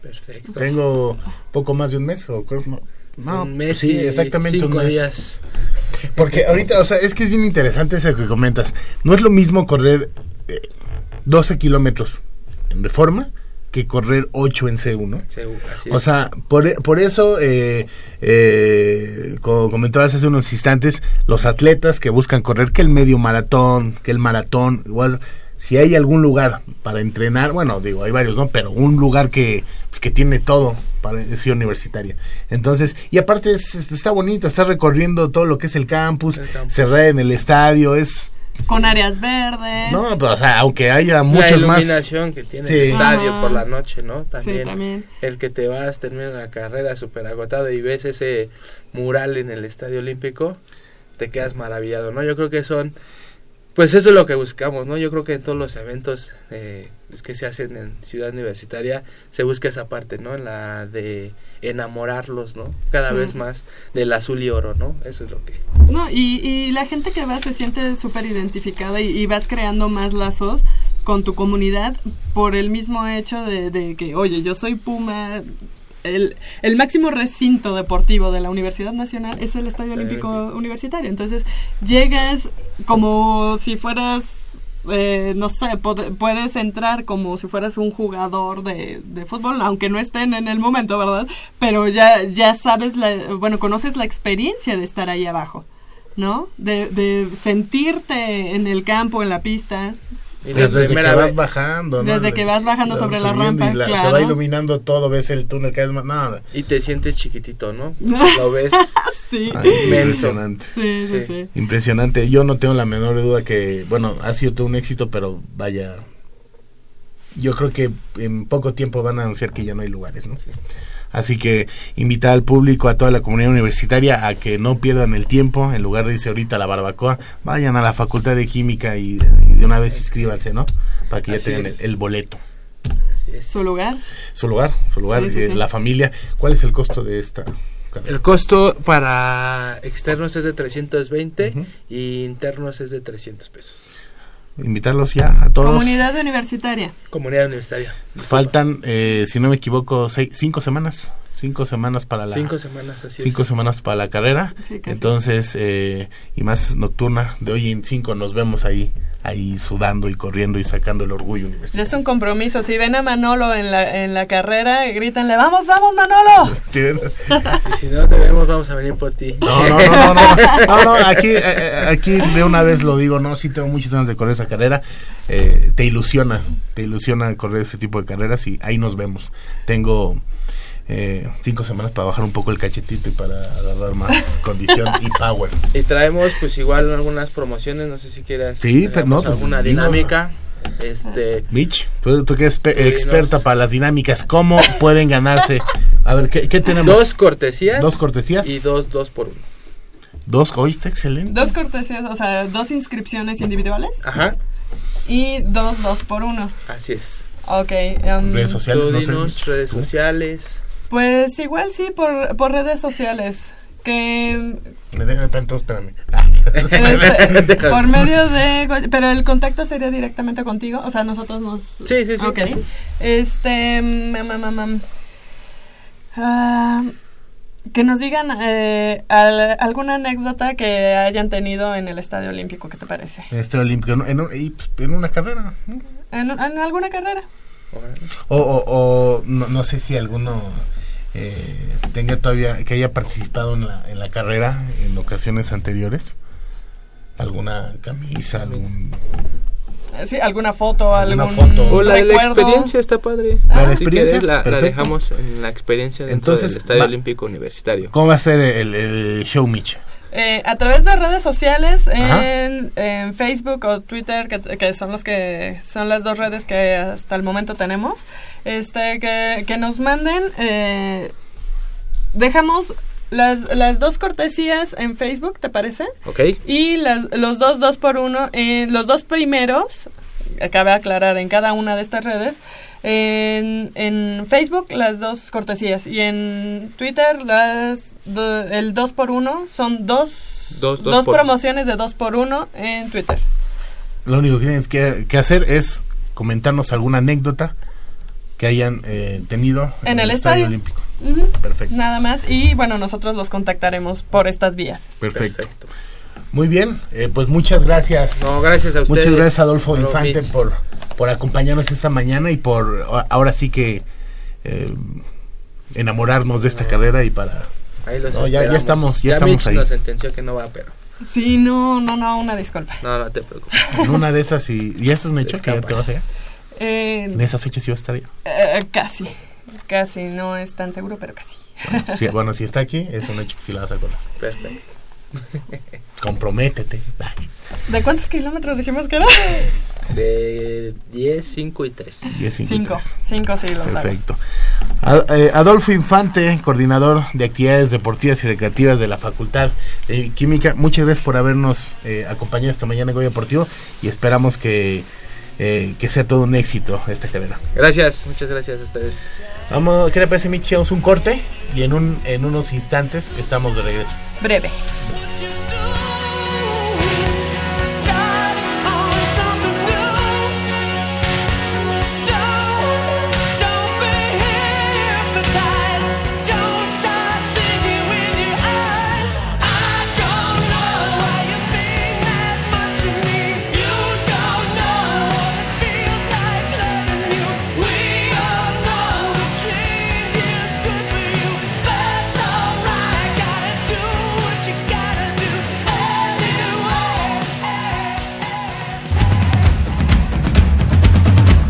Perfecto. Tengo poco más de un mes o no, no, un mes sí, y exactamente cinco un mes. días. Porque ahorita, o sea, es que es bien interesante eso que comentas. No es lo mismo correr eh, 12 kilómetros en reforma que correr 8 en C1. Seguro, así O sea, por, e- por eso, eh, eh, como comentabas hace unos instantes, los atletas que buscan correr que el medio maratón, que el maratón, igual, si hay algún lugar para entrenar, bueno, digo, hay varios, ¿no? Pero un lugar que, pues, que tiene todo para Ciudad universitaria. Entonces, y aparte es- es- está bonito, estás recorriendo todo lo que es el campus, El campus. cerrar en el estadio, es... con áreas verdes. No, pues, o sea, aunque haya la muchos más... iluminación que tiene Sí. el estadio Ajá. por la noche, ¿no? También, también. el que te vas, termina la carrera súper agotado y ves ese mural en el Estadio Olímpico, te quedas maravillado, ¿no? Yo creo que son, pues eso es lo que buscamos, ¿no? Yo creo que en todos los eventos eh, que se hacen en Ciudad Universitaria se busca esa parte, ¿no? La de enamorarlos, ¿no? Cada Sí. vez más del azul y oro, ¿no? Eso es lo que... No, y, y la gente que va se siente súper identificada y, y vas creando más lazos con tu comunidad por el mismo hecho de, de que, oye, yo soy Puma, el, el máximo recinto deportivo de la Universidad Nacional es el Estadio Olímpico. Universitario. Entonces llegas como si fueras, eh, no sé, puedes entrar como si fueras un jugador de, de fútbol, aunque no estén en el momento, ¿verdad? Pero ya, ya sabes, la, bueno, conoces la experiencia de estar ahí abajo. ¿No? De sentirte en el campo, en la pista, Y la Desde que vas vez, bajando, ¿no? Desde que vas bajando La- sobre la rampa, Se va iluminando todo, ves el túnel cada vez más. No, y te sientes chiquitito, ¿no? Lo ves. sí. ay, Inmenso. impresionante. Sí, sí, Sí. sí. Impresionante. Yo no tengo la menor duda que, bueno, ha sido todo un éxito, pero vaya. Yo creo que en poco tiempo van a anunciar que ya no hay lugares, ¿no? Así que invitar al público, a toda la comunidad universitaria, a que no pierdan el tiempo, en lugar de irse ahorita a la barbacoa, vayan a la Facultad de Química y, y de una vez inscríbanse, ¿no? Para que ya Así tengan el, boleto. Así es. Su lugar. Su lugar, su lugar, Sí, sí, eh, sí. la familia. ¿Cuál es el costo de esta? El costo para externos es de 320 Ujú. y internos es de 300 pesos. Invitarlos ya a todos. Comunidad universitaria. Comunidad universitaria. Faltan, eh, si no me equivoco, seis- cinco semanas. Cinco semanas para la... Cinco semanas, así cinco es. semanas para la carrera. Sí. Entonces, eh, y más nocturna, de hoy en cinco nos vemos ahí, ahí sudando y corriendo y sacando el orgullo Ya universitario. es un compromiso. Si ven a Manolo en la, en la carrera, grítanle, vamos, vamos, Manolo. Sí, Y si no te vemos, vamos a venir por ti. No, no, no, no, no, no, no, aquí, eh, eh, aquí de una vez lo digo, no, sí tengo muchas ganas de correr esa carrera, eh, te ilusiona, te ilusiona correr ese tipo de carreras y ahí nos vemos. Tengo eh, cinco semanas para bajar un poco el cachetito y para agarrar más condición y power. Y traemos pues igual algunas promociones, no sé si quieras Sí, pero no, traigamos alguna digo- dinámica. Este, Mitch, tú, tú que eres experta nos- para las dinámicas, ¿cómo pueden ganarse? A ver, ¿qué, qué tenemos? dos cortesías. Dos cortesías. Y dos, dos por uno. Dos, hoy está excelente. Dos cortesías, o sea, dos inscripciones individuales Ajá, y dos, dos por uno. así es. Ok. em, Redes sociales, Tú no sé, dinos, Mitch, redes tú. sociales. Pues igual sí, por, por redes sociales. Que Me dejan tanto, espérame. Este, por medio de pero el contacto sería directamente contigo o sea nosotros nos Sí, sí, sí. Ok. este mam, mam, mam, mam. Ah, que nos digan eh, al- alguna anécdota que hayan tenido en el Estadio Olímpico ¿qué te parece? Este olímpico, ¿no? en, un- y, pues, en una carrera. en, en alguna carrera. O, o, o no, no sé si alguno eh, tenga todavía, que haya participado en la, en la carrera en ocasiones anteriores. Alguna camisa, algún... Eh, sí alguna foto Alguna algún foto. O la de la experiencia está padre. ¿La de Si experiencia? quieres, la, la dejamos en la experiencia dentro Entonces, del Estadio va- Olímpico Universitario. ¿Cómo va a ser el, el show, Mitch? Eh, a través de redes sociales, en, en Facebook o Twitter, que, que son los que son las dos redes que hasta el momento tenemos, este, que, que nos manden, eh, dejamos las, las dos cortesías en Facebook, ¿te parece? ¿Ok? Y las, los dos dos por uno, eh, los dos primeros, cabe aclarar en cada una de estas redes, en, en Facebook las dos cortesías y en Twitter las do- el 2 por 1 son dos, Dos- dos promociones de 2 por 1 en Twitter. Lo único que tienes que, que hacer es comentarnos alguna anécdota que hayan eh, tenido En el estadio. Olímpico. Perfecto, Nada más y bueno, nosotros los contactaremos por estas vías. perfecto. Perfecto. Muy bien, eh, pues muchas gracias. No, gracias a ustedes. Muchas gracias Adolfo Infante por, por acompañarnos esta mañana y por ahora sí que eh, enamorarnos de esta carrera y para... Ahí los No, ya- ya estamos- ya estamos Mitch ahí. nos sentenció que no va, pero Sí, no, no, no, una disculpa. no, no te preocupes. En una de esas y, y eso es un hecho que ya te vas allá. Eh, En esas fechas sí va a estar allá. eh, casi, casi, no es tan seguro, pero casi. Bueno, si, bueno, si está aquí, es un hecho que sí la vas a colar. Perfecto. Comprométete. ¿De cuántos kilómetros dijimos que era? De 10, 5 y 3. diez, cinco, Cinco, tres. cinco sí lo sabe. Perfecto. A- eh, Adolfo Infante, coordinador de actividades deportivas y recreativas de la Facultad de Química, muchas gracias por habernos eh, acompañado esta mañana en Goya Deportivo y esperamos que, eh, que sea todo un éxito esta carrera. Gracias, muchas gracias a ustedes. Vamos, ¿qué le parece, Michi? Hacemos un corte y en, un, en unos instantes estamos de regreso. Breve.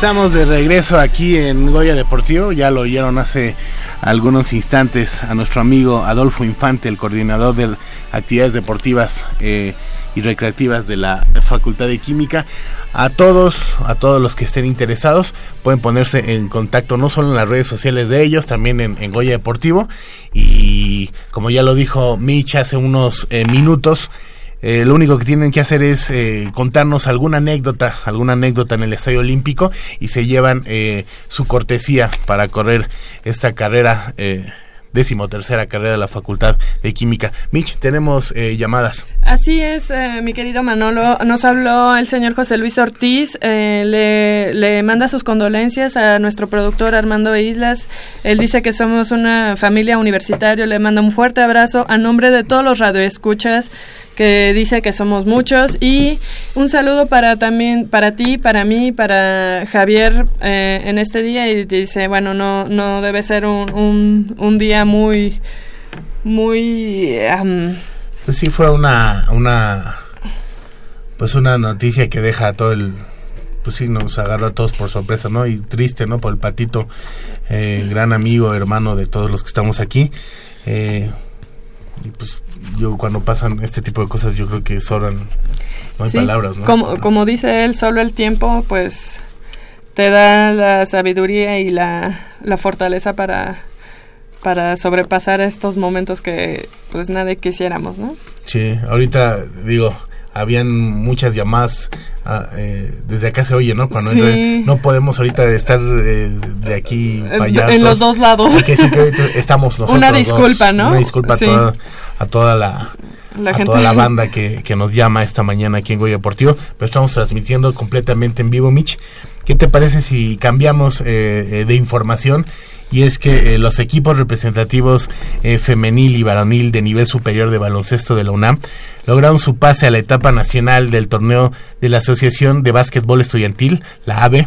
Estamos de regreso aquí en Goya Deportivo. Ya lo oyeron hace algunos instantes a nuestro amigo Adolfo Infante, el coordinador de actividades deportivas eh, y recreativas de la Facultad de Química. A todos, a todos los que estén interesados, pueden ponerse en contacto no solo en las redes sociales de ellos, también en, en Goya Deportivo. Y como ya lo dijo Mitch hace unos eh, minutos, eh, lo único que tienen que hacer es eh, contarnos alguna anécdota, alguna anécdota en el Estadio Olímpico y se llevan eh, su cortesía para correr esta carrera, eh, decimotercera carrera de la Facultad de Química. Mitch, tenemos eh, llamadas. Así es, mi querido Manolo. Nos habló el señor José Luis Ortiz. le, le manda sus condolencias a nuestro productor Armando Islas. Él dice que somos una familia universitaria. Le manda un fuerte abrazo a nombre de todos los radioescuchas que dice que somos muchos y un saludo para también para ti, para mí, para Javier eh, en este día y dice bueno no no debe ser un, un, un día muy muy am, Pues sí fue una, una, pues una noticia que deja a todo el, pues sí nos agarró a todos por sorpresa, ¿no? Y triste, ¿no? Por el patito, eh, gran amigo, hermano de todos los que estamos aquí. Eh, y pues yo cuando pasan este tipo de cosas yo creo que sobran, no hay Sí, palabras, ¿no? Como, como dice él, solo el tiempo, pues, te da la sabiduría y la, la fortaleza para, para sobrepasar estos momentos que, pues, nadie quisiéramos, ¿no? Sí, ahorita digo, habían muchas llamadas, ah, eh, desde acá se oye, ¿no? Cuando Sí. no podemos ahorita estar eh, de aquí para allá. en los dos lados. Que ahorita estamos nosotros Una dos. disculpa, ¿no? Una disculpa Sí. toda, a toda la, la a gente. toda la banda que, que nos llama esta mañana aquí en Goya Deportivo, pero estamos transmitiendo completamente en vivo, Mitch. ¿Qué te parece si cambiamos eh, eh, de información? Y es que eh, los equipos representativos eh, femenil y varonil de nivel superior de baloncesto de la UNAM lograron su pase a la etapa nacional del torneo de la Asociación de Básquetbol Estudiantil, la AVE,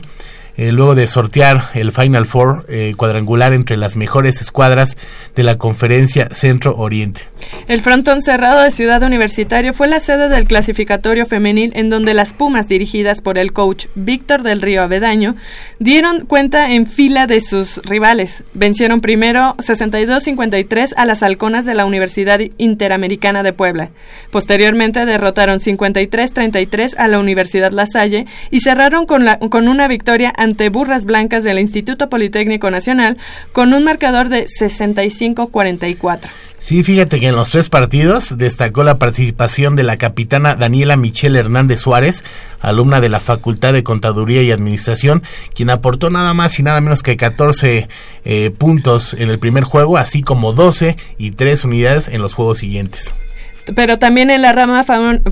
eh, luego de sortear el Final Four eh, cuadrangular entre las mejores escuadras de la conferencia Centro Oriente. El frontón cerrado de Ciudad Universitario fue la sede del clasificatorio femenil en donde las Pumas dirigidas por el coach Víctor del Río Avedaño dieron cuenta en fila de sus rivales. Vencieron primero 62-53 a las halconas de la Universidad Interamericana de Puebla. Posteriormente derrotaron 53-33 a la Universidad La Salle y cerraron con, la, con una victoria ante Burras Blancas del Instituto Politécnico Nacional con un marcador de 65-44. Sí, fíjate que en los tres partidos destacó la participación de la capitana Daniela Michelle Hernández Suárez, alumna de la Facultad de Contaduría y Administración, quien aportó nada más y nada menos que 14 eh, puntos en el primer juego, así como 12 y 3 unidades en los juegos siguientes. Pero también en la rama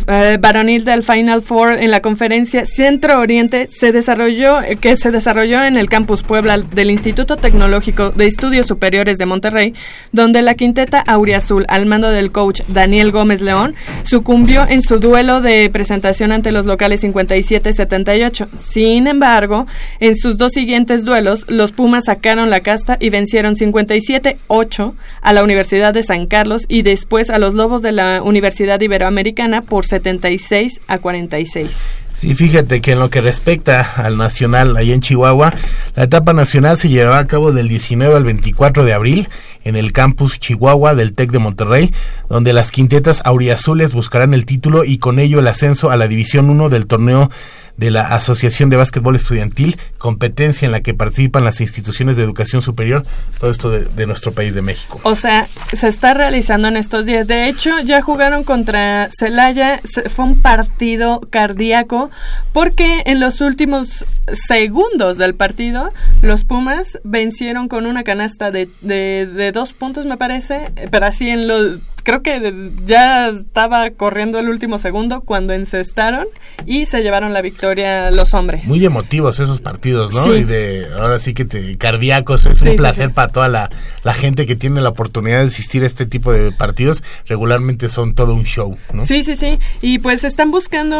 eh, varonil del Final Four en la conferencia Centro Oriente se desarrolló eh, que se desarrolló en el campus Puebla del Instituto Tecnológico de Estudios Superiores de Monterrey, donde la quinteta Auriazul al mando del coach Daniel Gómez León sucumbió en su duelo de presentación ante los locales 57-78. Sin embargo, en sus dos siguientes duelos, los Pumas sacaron la casta y vencieron 57-8 a la Universidad de San Carlos y después a los Lobos de la Universidad Iberoamericana por 76 a 46. Sí, fíjate que en lo que respecta al nacional allá en Chihuahua, la etapa nacional se llevará a cabo del 19 al 24 de abril en el campus Chihuahua del TEC de Monterrey, donde las quintetas auriazules buscarán el título y con ello el ascenso a la División 1 del torneo de la Asociación de Básquetbol Estudiantil, competencia en la que participan las instituciones de educación superior, todo esto de, de nuestro país de México. O sea, se está realizando en estos días. De hecho, ya jugaron contra Celaya. Fue un partido cardíaco porque en los últimos segundos del partido, los Pumas vencieron con una canasta de, de, de dos puntos, me parece. Pero así en los... Creo que ya estaba corriendo el último segundo cuando encestaron y se llevaron la victoria los hombres. Muy emotivos esos partidos, ¿no? Sí. Y de ahora sí que te cardíacos, es Sí, un placer sí. para toda la, la gente que tiene la oportunidad de asistir a este tipo de partidos. Regularmente son todo un show, ¿no? Sí, sí, sí. Y pues están buscando,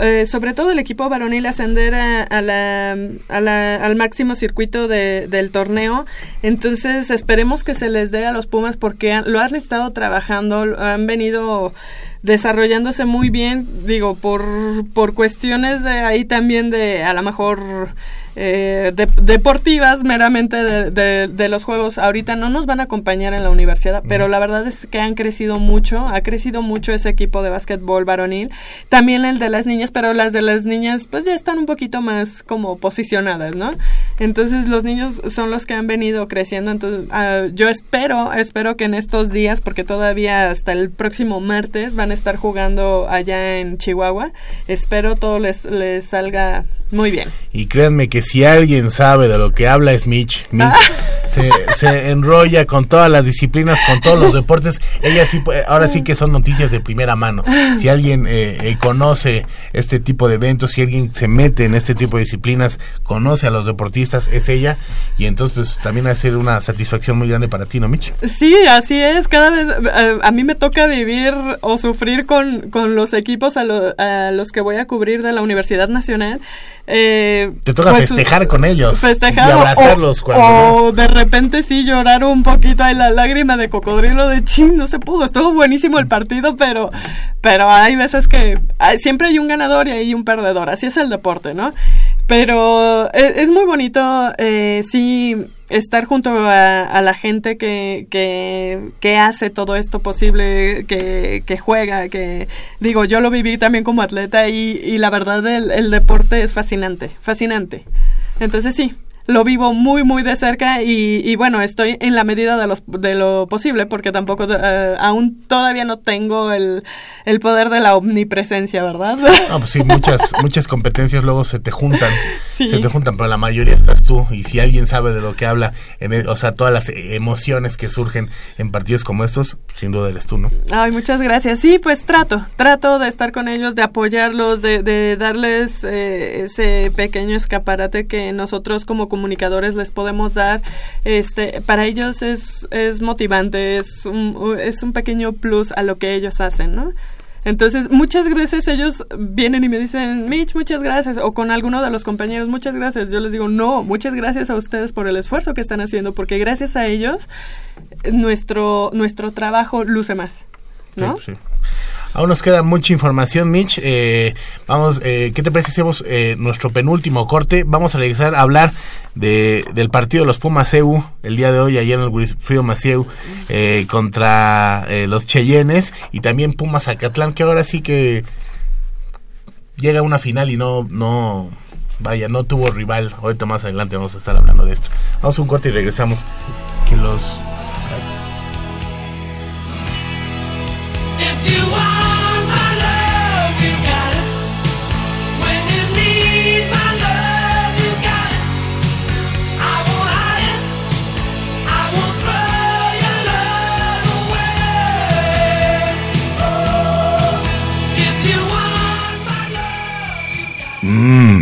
eh, sobre todo el equipo varonil, ascender a, a la, a la- al máximo circuito de- del torneo. Entonces esperemos que se les dé a los Pumas porque han- lo han estado trabajando, han venido desarrollándose muy bien, digo, por, por cuestiones de ahí también de a lo mejor eh, de- deportivas meramente de, de- de los juegos. Ahorita no nos van a acompañar en la universidad, pero la verdad es que han crecido mucho, ha crecido mucho ese equipo de básquetbol varonil, también el de las niñas, pero las de las niñas pues ya están un poquito más como posicionadas, ¿no? Entonces los niños son los que han venido creciendo, entonces ah, yo espero, espero que en estos días, porque todavía hasta el próximo martes van a estar jugando allá en Chihuahua, espero todo les, les salga muy bien. Y créanme que si alguien sabe de lo que habla es Mitch. Mitch se, se enrolla con todas las disciplinas, con todos los deportes. Ella sí, ahora sí que son noticias de primera mano. Si alguien eh, eh, conoce este tipo de eventos, si alguien se mete en este tipo de disciplinas, conoce a los deportistas, es ella. Y entonces pues también va a ser una satisfacción muy grande para ti, ¿no, Mitch? Sí, así es. Cada vez eh, a mí me toca vivir o sufrir con, con los equipos a, lo- a los que voy a cubrir de la Universidad Nacional. Eh, Te toca pues, festejar con ellos. Festejar y o- abrazarlos o, cuando... o de repente sí llorar un poquito ahí la lágrima de cocodrilo de chin, no se pudo. Estuvo buenísimo el partido, pero, pero hay veces que hay- siempre hay un ganador y hay un perdedor. Así es el deporte, ¿no? Pero e- es, muy bonito, eh, sí, estar junto a, la gente que, que, que hace todo esto posible, que, que juega, que digo, yo lo viví también como atleta y, y la verdad el deporte es fascinante, fascinante. Entonces sí, lo vivo muy, muy de cerca y, y bueno, estoy en la medida de, los, de lo posible porque tampoco, eh, aún todavía no tengo el, el poder de la omnipresencia, ¿verdad? No, pues sí, muchas, muchas competencias luego se te juntan. Sí. Se te juntan, pero la mayoría estás tú. Y si alguien sabe de lo que habla, en el- o sea, todas las emociones que surgen en partidos como estos, sin duda eres tú, ¿no? Ay, muchas gracias. Sí, pues trato, trato de estar con ellos, de apoyarlos, de, de darles eh, ese pequeño escaparate que nosotros como comunicadores les podemos dar. Este, para ellos es, es motivante, es un, es un pequeño plus a lo que ellos hacen, ¿no? Entonces, muchas veces ellos vienen y me dicen, Mitch, muchas gracias, o con alguno de los compañeros, muchas gracias. Yo les digo, no, muchas gracias a ustedes por el esfuerzo que están haciendo, porque gracias a ellos nuestro, nuestro trabajo luce más, ¿no? Sí, sí. Aún nos queda mucha información, Mitch. Eh, vamos, eh, ¿qué te parece si hacemos eh, nuestro penúltimo corte? Vamos a regresar a hablar de, del partido de los Pumas EU el día de hoy, allá en el Wilfrido Macieu, eh, contra los Cheyennes y también Pumas Zacatlán, que ahora sí que llega a una final y no, no, vaya, no tuvo rival. Ahorita más adelante vamos a estar hablando de esto. Vamos a un corte y regresamos. Que los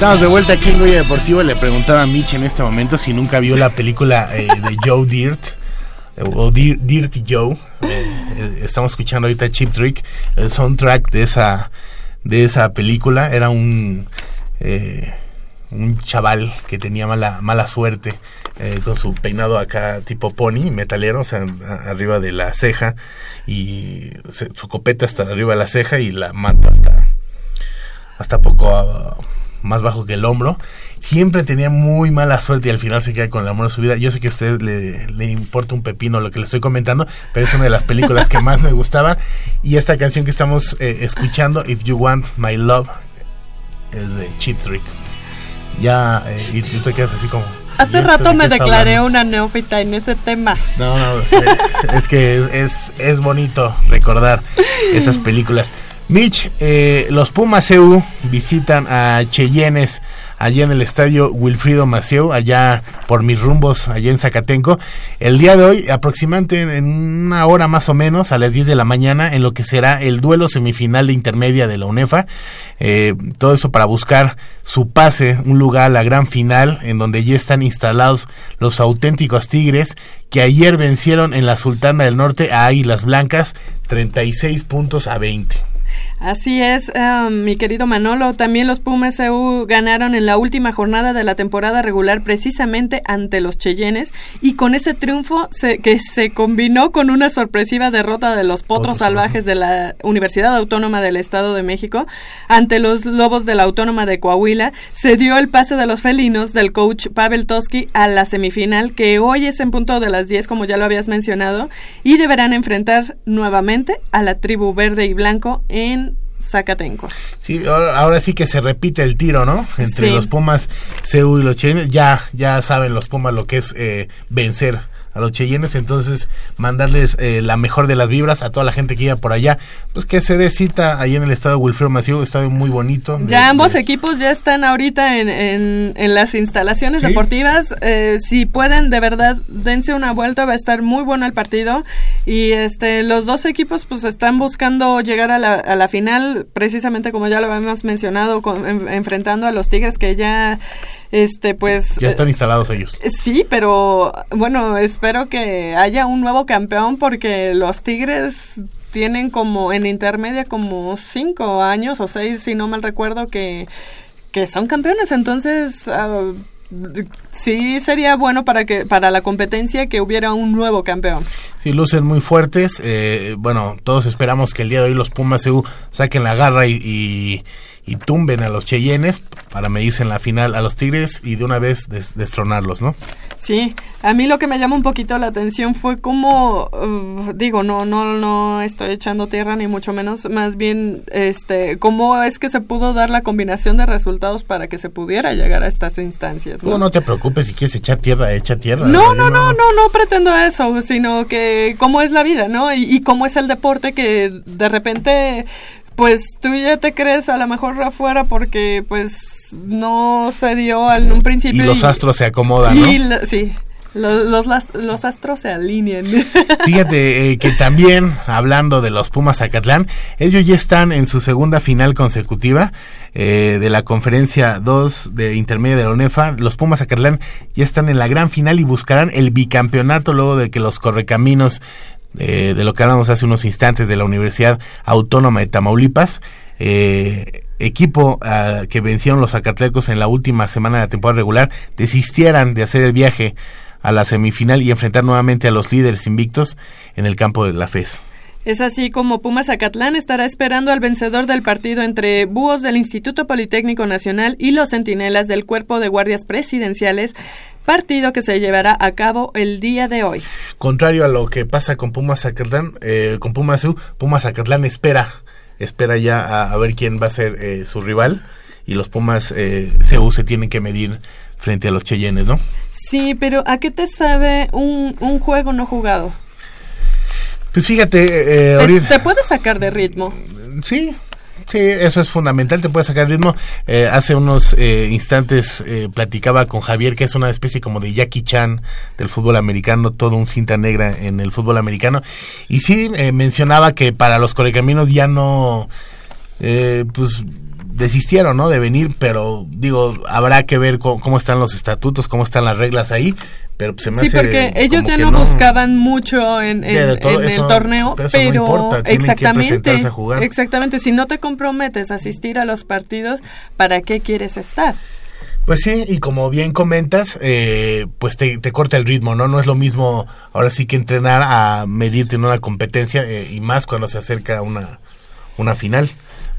Estamos de vuelta aquí en Goya Deportivo. Le preguntaba a Mitch en este momento si nunca vio la película eh, de Joe Dirt eh, o Dir- Dirty Joe. Eh, estamos escuchando ahorita Chip Trick, el soundtrack de esa de esa película. Era un un chaval que tenía mala mala suerte con su peinado acá tipo pony metalero, o sea, arriba de la ceja y su copeta hasta arriba de la ceja y la mata hasta hasta poco más bajo que el hombro. Siempre tenía muy mala suerte y al final se queda con el amor de su vida. Yo sé que a usted le, le importa un pepino lo que le estoy comentando, pero es una de las películas que más me gustaba. Y esta canción que estamos eh, escuchando, If You Want My Love, es de Cheap Trick. Ya, eh, y tú te quedas así como... Hace ¿y esto rato me declaré hablando? una neófita en ese tema. No, no, es, es que es, es bonito recordar esas películas. Mitch, eh, los Pumas EU visitan a Cheyennes allá en el estadio Wilfrido Macieu, allá por mis rumbos, allá en Zacatenco. El día de hoy, aproximadamente en- en una hora más o menos, a las 10 de la mañana, en lo que será el duelo semifinal de intermedia de la UNEFA. Eh, todo eso para buscar su pase, un lugar a la gran final, en donde ya están instalados los auténticos Tigres, que ayer vencieron en la Sultana del Norte a Águilas Blancas, 36 puntos a 20. Así es, eh, mi querido Manolo. También los Pumas EU ganaron en la última jornada de la temporada regular precisamente ante los Cheyennes y con ese triunfo se- que se combinó con una sorpresiva derrota de los Potros Salvajes de la Universidad Autónoma del Estado de México ante los Lobos de la Autónoma de Coahuila, se dio el pase de los felinos del coach Pavel Toski a la semifinal que hoy es en punto de las 10 como ya lo habías mencionado y deberán enfrentar nuevamente a la tribu verde y blanco en Zacatenco. Sí, ahora, ahora sí que se repite el tiro, ¿no? Entre Sí. los Pumas, CU y los Cheyennes. Ya, ya saben los Pumas lo que es eh, vencer a los Cheyennes, entonces mandarles eh, la mejor de las vibras a toda la gente que iba por allá, pues que se dé cita ahí en el estado de Wilfredo Maciú, estadio muy bonito. de- Ya ambos de- equipos ya están ahorita en, en, en las instalaciones Sí. deportivas. Eh, si pueden, de verdad, dense una vuelta, va a estar muy bueno el partido. Y este los dos equipos pues están buscando llegar a la, a la final, precisamente como ya lo habíamos mencionado, con- en- enfrentando a los Tigres que ya, este pues... Ya están instalados ellos. eh, Sí, pero bueno, espero que haya un nuevo campeón porque los Tigres tienen como en intermedia como cinco años o seis, si no mal recuerdo, que, que son campeones. Entonces, d- sí sería bueno para que para la competencia que hubiera un nuevo campeón. Sí, lucen muy fuertes. eh, bueno, todos esperamos que el día de hoy los Pumas CU saquen la garra y, y, y tumben a los Cheyennes para medirse en la final a los Tigres y de una vez des- destronarlos, ¿no? Sí, a mí lo que me llama un poquito la atención fue cómo, uh, digo, no, no, no estoy echando tierra ni mucho menos, más bien, este, cómo es que se pudo dar la combinación de resultados para que se pudiera llegar a estas instancias. Tú no te preocupes si quieres echar tierra, echa tierra. No, Yo no, no, no, no pretendo eso, sino que cómo es la vida, ¿no? Y, y cómo es el deporte que de repente, pues tú ya te crees a lo mejor afuera porque pues no se dio en un Y principio. los astros se acomodan, ¿no? y la- sí, los, los, los astros se alinean. Fíjate eh, que también, hablando de los Pumas Zacatlán, ellos ya están en su segunda final consecutiva eh, de la conferencia 2 de intermedia de la UNEFA. Los Pumas Zacatlán ya están en la gran final y buscarán el bicampeonato luego de que los correcaminos eh, de lo que hablamos hace unos instantes de la Universidad Autónoma de Tamaulipas, eh, equipo ah, que vencieron los Zacatlecos en la última semana de la temporada regular, desistieran de hacer el viaje a la semifinal y enfrentar nuevamente a los líderes invictos en el campo de la FES. Es así como Pumas Zacatlán estará esperando al vencedor del partido entre Búhos del Instituto Politécnico Nacional y los Centinelas del Cuerpo de Guardias Presidenciales, partido que se llevará a cabo el día de hoy. Contrario a lo que pasa con Pumas Zacatlán, eh, con Pumas U, Pumas Zacatlán espera, espera ya a, a ver quién va a ser eh, su rival y los Pumas eh, CU se tienen que medir frente a los Cheyennes, ¿no? Sí, pero ¿a qué te sabe un, un juego no jugado? Pues fíjate, eh, Te- ahorita- te puede sacar de ritmo. Sí, sí, eso es fundamental, te puede sacar ritmo. Eh, hace unos eh, instantes eh, platicaba con Javier, que es una especie como de Jackie Chan del fútbol americano, todo un cinta negra en el fútbol americano. Y sí, eh, mencionaba que para los correcaminos ya no, eh, pues desistieron, ¿no? De venir, pero digo, habrá que ver co- cómo, están los estatutos, cómo están las reglas ahí. Pero se me Sí, hace porque ellos ya no, buscaban mucho en, en- De- de todo en eso- el torneo, pero eso no pero importa, tienen que exactamente, presentarse a jugar. exactamente, si no te comprometes a asistir a los partidos, ¿para qué quieres estar? Pues sí, y como bien comentas, eh, pues te, te corta el ritmo, ¿no? No es lo mismo ahora sí que entrenar a medirte en una competencia eh, y más cuando se acerca una, una final.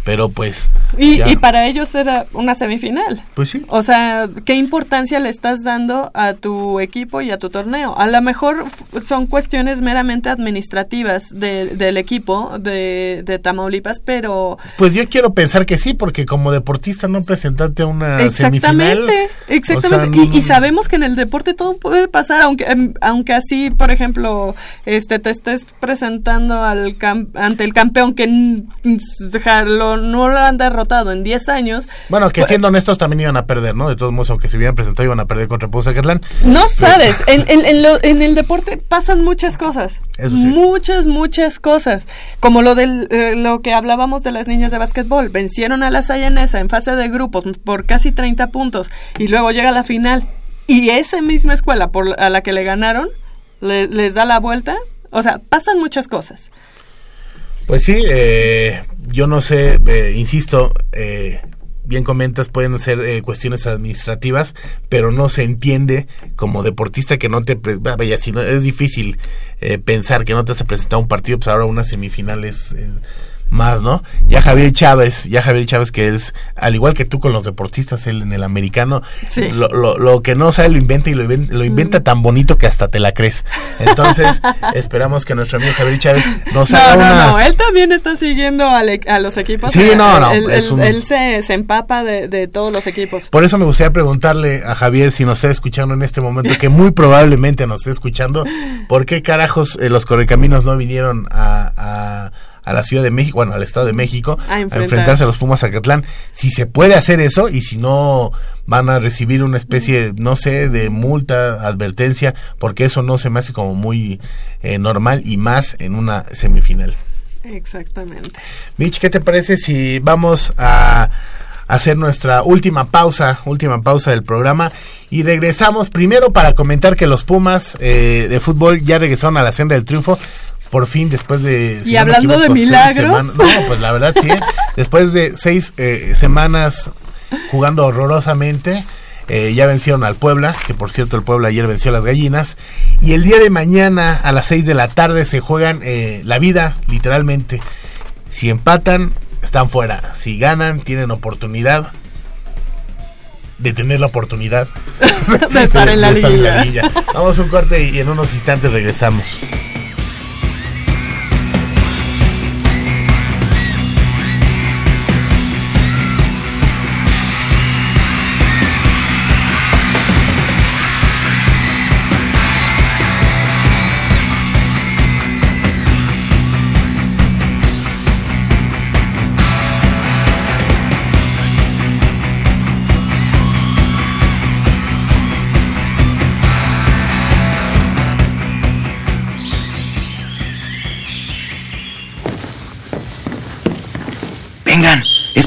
Pero pues... Y, ya, y para ellos era una semifinal. Pues sí. O sea, ¿qué importancia le estás dando a tu equipo y a tu torneo? A lo mejor son cuestiones meramente administrativas de- del equipo de, de Tamaulipas, pero... Pues yo quiero pensar que sí, porque como deportista no presentarte a una semifinal... Exactamente, exactamente. o sea, y, y sabemos que en el deporte todo puede pasar, aunque em, aunque así, por ejemplo, este te estés presentando al cam- ante el campeón que n- no lo han derrotado en 10 años. Bueno, que siendo honestos también iban a perder, ¿no? De todos modos, aunque se hubieran presentado, iban a perder contra Zacatlán. No sabes, en, en- en lo- en el deporte pasan muchas cosas. Eso sí. Muchas, muchas cosas. Como lo del eh, lo que hablábamos de las niñas de básquetbol. Vencieron a la Sayanesa en fase de grupos por casi 30 puntos. Y luego llega la final. Y esa misma escuela por, a la que le ganaron le- les da la vuelta. O sea, pasan muchas cosas. Pues sí, eh, yo no sé, eh, insisto, eh, bien comentas, pueden ser eh, cuestiones administrativas, pero no se entiende como deportista que no te... Vaya, es difícil eh, pensar que no te has presentado un partido, pues ahora una semifinal es... eh, más, ¿no? Ya Javier Chávez, ya Javier Chávez que es, al igual que tú con los deportistas, él en el americano, Sí. lo, lo, lo que no sabe lo inventa y lo, inven- lo inventa tan bonito que hasta te la crees. Entonces, esperamos que nuestro amigo Javier Chávez nos No, haga no, una... no, él también está siguiendo e- a los equipos. Sí, no, no, Él, es él- un- él se, se empapa de, de todos los equipos. Por eso me gustaría preguntarle a Javier si nos está escuchando en este momento, que muy probablemente nos esté escuchando, ¿por qué carajos eh, los correcaminos no vinieron a, a, a la Ciudad de México, bueno, al Estado de México, A a, enfrentar. enfrentarse a los Pumas Zacatlán? Si se puede hacer eso y si no van a recibir una especie, no sé, de multa, advertencia, porque eso no se me hace como muy eh, normal y más en una semifinal. Exactamente. Mitch, ¿qué te parece si vamos a hacer nuestra última pausa, última pausa del programa y regresamos primero para comentar que los Pumas eh, de fútbol ya regresaron a la senda del triunfo por fin después de... Y no hablando de seis milagros. semanas- no, pues la verdad sí, ¿eh? después de seis eh, semanas jugando horrorosamente. eh, ya vencieron al Puebla, que por cierto el Puebla ayer venció a las gallinas. Y el día de mañana a las 6 de la tarde se juegan eh, la vida, literalmente. Si empatan, están fuera. Si ganan, tienen oportunidad de tener la oportunidad De estar en la liguilla. Vamos a un corte y en unos instantes regresamos.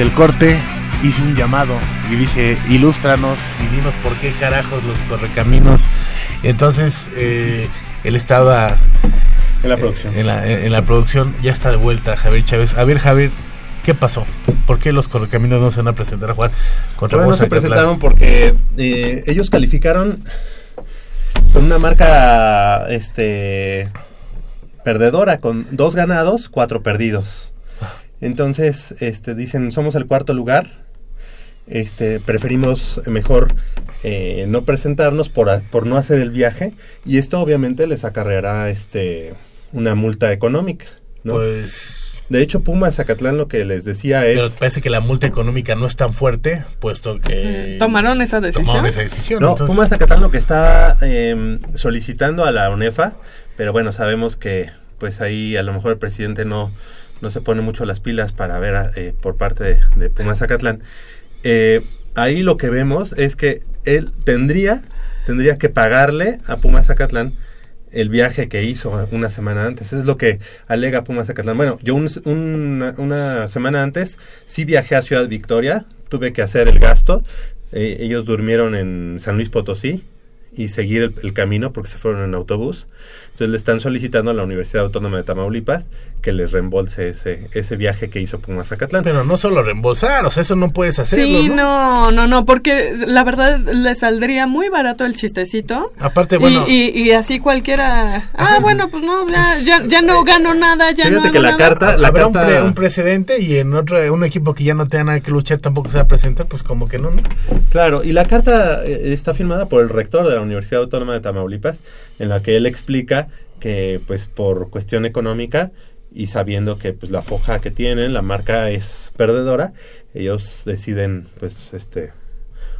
Del corte hice un llamado y dije, ilústranos y dinos por qué carajos los correcaminos. Entonces, eh, él estaba... En la producción. En la, en la producción, ya está de vuelta Javier Chávez. A ver, Javier, ¿qué pasó? ¿Por qué los correcaminos no se van a presentar a jugar contra Bueno, no se presentaron porque eh, ellos calificaron con una marca este perdedora, con dos ganados, cuatro perdidos. Entonces, este, dicen, somos el cuarto lugar. Este, preferimos mejor eh, no presentarnos por, a- por no hacer el viaje. Y esto obviamente les acarreará este una multa económica. ¿no? Pues De hecho, Pumas Zacatlán lo que les decía es... Pero parece que la multa económica no es tan fuerte, puesto que... ¿Tomaron esa decisión? Tomaron esa decisión. No, entonces- Pumas Zacatlán lo que está eh, solicitando a la UNEFA, pero bueno, sabemos que pues ahí a lo mejor el presidente no, no se pone mucho las pilas para ver a- eh, por parte de, de Zacatlán. Eh, ahí lo que vemos es que él tendría, tendría que pagarle a Pumas Zacatlán el viaje que hizo una semana antes. Eso es lo que alega Pumas Zacatlán. Bueno, yo un- una, semana antes sí viajé a Ciudad Victoria, tuve que hacer el gasto. Eh, ellos durmieron en San Luis Potosí y seguir el camino porque se fueron en autobús. Entonces le están solicitando a la Universidad Autónoma de Tamaulipas que les reembolse ese, ese viaje que hizo Pumas Zacatlán. Pero no solo reembolsar, o sea, eso no puedes hacerlo, Sí, ¿no? no, no, no, porque la verdad le saldría muy barato el chistecito. Aparte, bueno... y, y así cualquiera. Ah, bueno, pues no, ya, ya, ya no gano nada, ya no. Fíjate que hago la nada. carta- la Habrá un, carta- pre- un precedente y en otro un equipo que ya no tenga nada que luchar tampoco se va a presentar, pues como que no, ¿no? Claro, y la carta eh, está firmada por el rector de la Universidad Autónoma de Tamaulipas, en la que él explica que, pues, por cuestión económica y sabiendo que, pues, la foja que tienen, la marca es perdedora, ellos deciden, pues, este,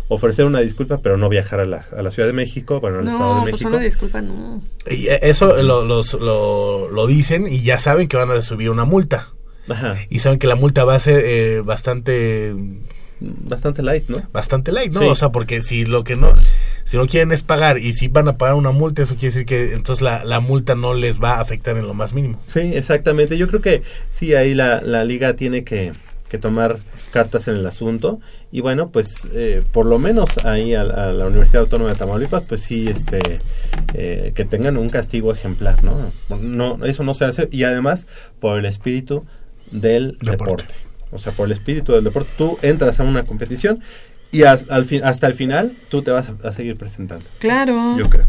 ofrecer una disculpa, pero no viajar a la, a la Ciudad de México, bueno, al Estado No, de pues México. una disculpa, no. Y eh, eso lo, los- lo, lo dicen y ya saben que van a recibir una multa. Ajá. Y saben que la multa va a ser eh, bastante Bastante light, ¿no? bastante light, ¿no? Sí. O sea, porque si lo que no si no quieren es pagar y si van a pagar una multa, eso quiere decir que entonces la, la multa no les va a afectar en lo más mínimo. Sí, exactamente. Yo creo que sí, ahí la, la liga tiene que, que tomar cartas en el asunto. Y bueno, pues eh, por lo menos ahí a, a la Universidad Autónoma de Tamaulipas, pues sí, este, eh, que tengan un castigo ejemplar, ¿no? no Eso no se hace. Y además, por el espíritu del deporte. O sea, por el espíritu del deporte. Tú entras a una competición y as- al fin, hasta el final tú te vas a, a seguir presentando. Claro. Yo creo.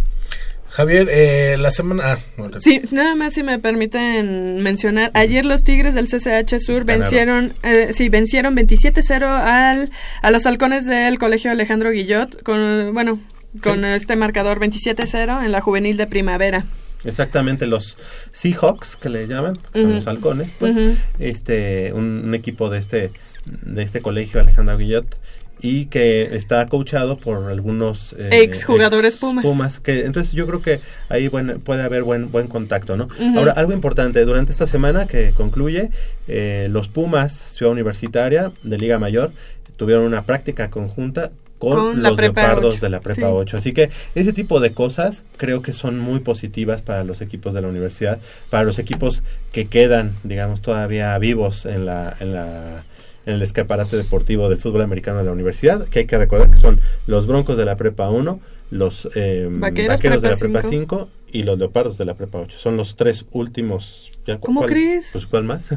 Javier, eh, la semana... ah, Sí, nada más si me permiten mencionar, ayer los Tigres del CCH Sur Ganaron. vencieron, eh, sí, vencieron 27-0 al a los halcones del Colegio Alejandro Guillot con bueno, con este marcador 27-0 en la juvenil de primavera. Exactamente, los Seahawks que le llaman, que son los halcones, pues este un, un equipo de este de este colegio Alejandro Guillot y que está coachado por algunos eh, Exjugadores Pumas. Pumas, que entonces yo creo que ahí bueno, puede haber buen buen contacto, ¿no? Ahora algo importante durante esta semana que concluye eh, los Pumas Ciudad Universitaria de Liga Mayor tuvieron una práctica conjunta con, los leopardos 8, de la prepa sí. 8. Así que ese tipo de cosas creo que son muy positivas para los equipos de la universidad, para los equipos que quedan, digamos, todavía vivos en la, en la en el escaparate deportivo del fútbol americano de la universidad, que hay que recordar que son los Broncos de la Prepa 1, los eh, Vaqueros, Vaqueros de la Prepa Prepa 5 y los Leopardos de la Prepa 8. Son los tres últimos. ¿ya ¿Cómo cuál- crees? Pues cuál más.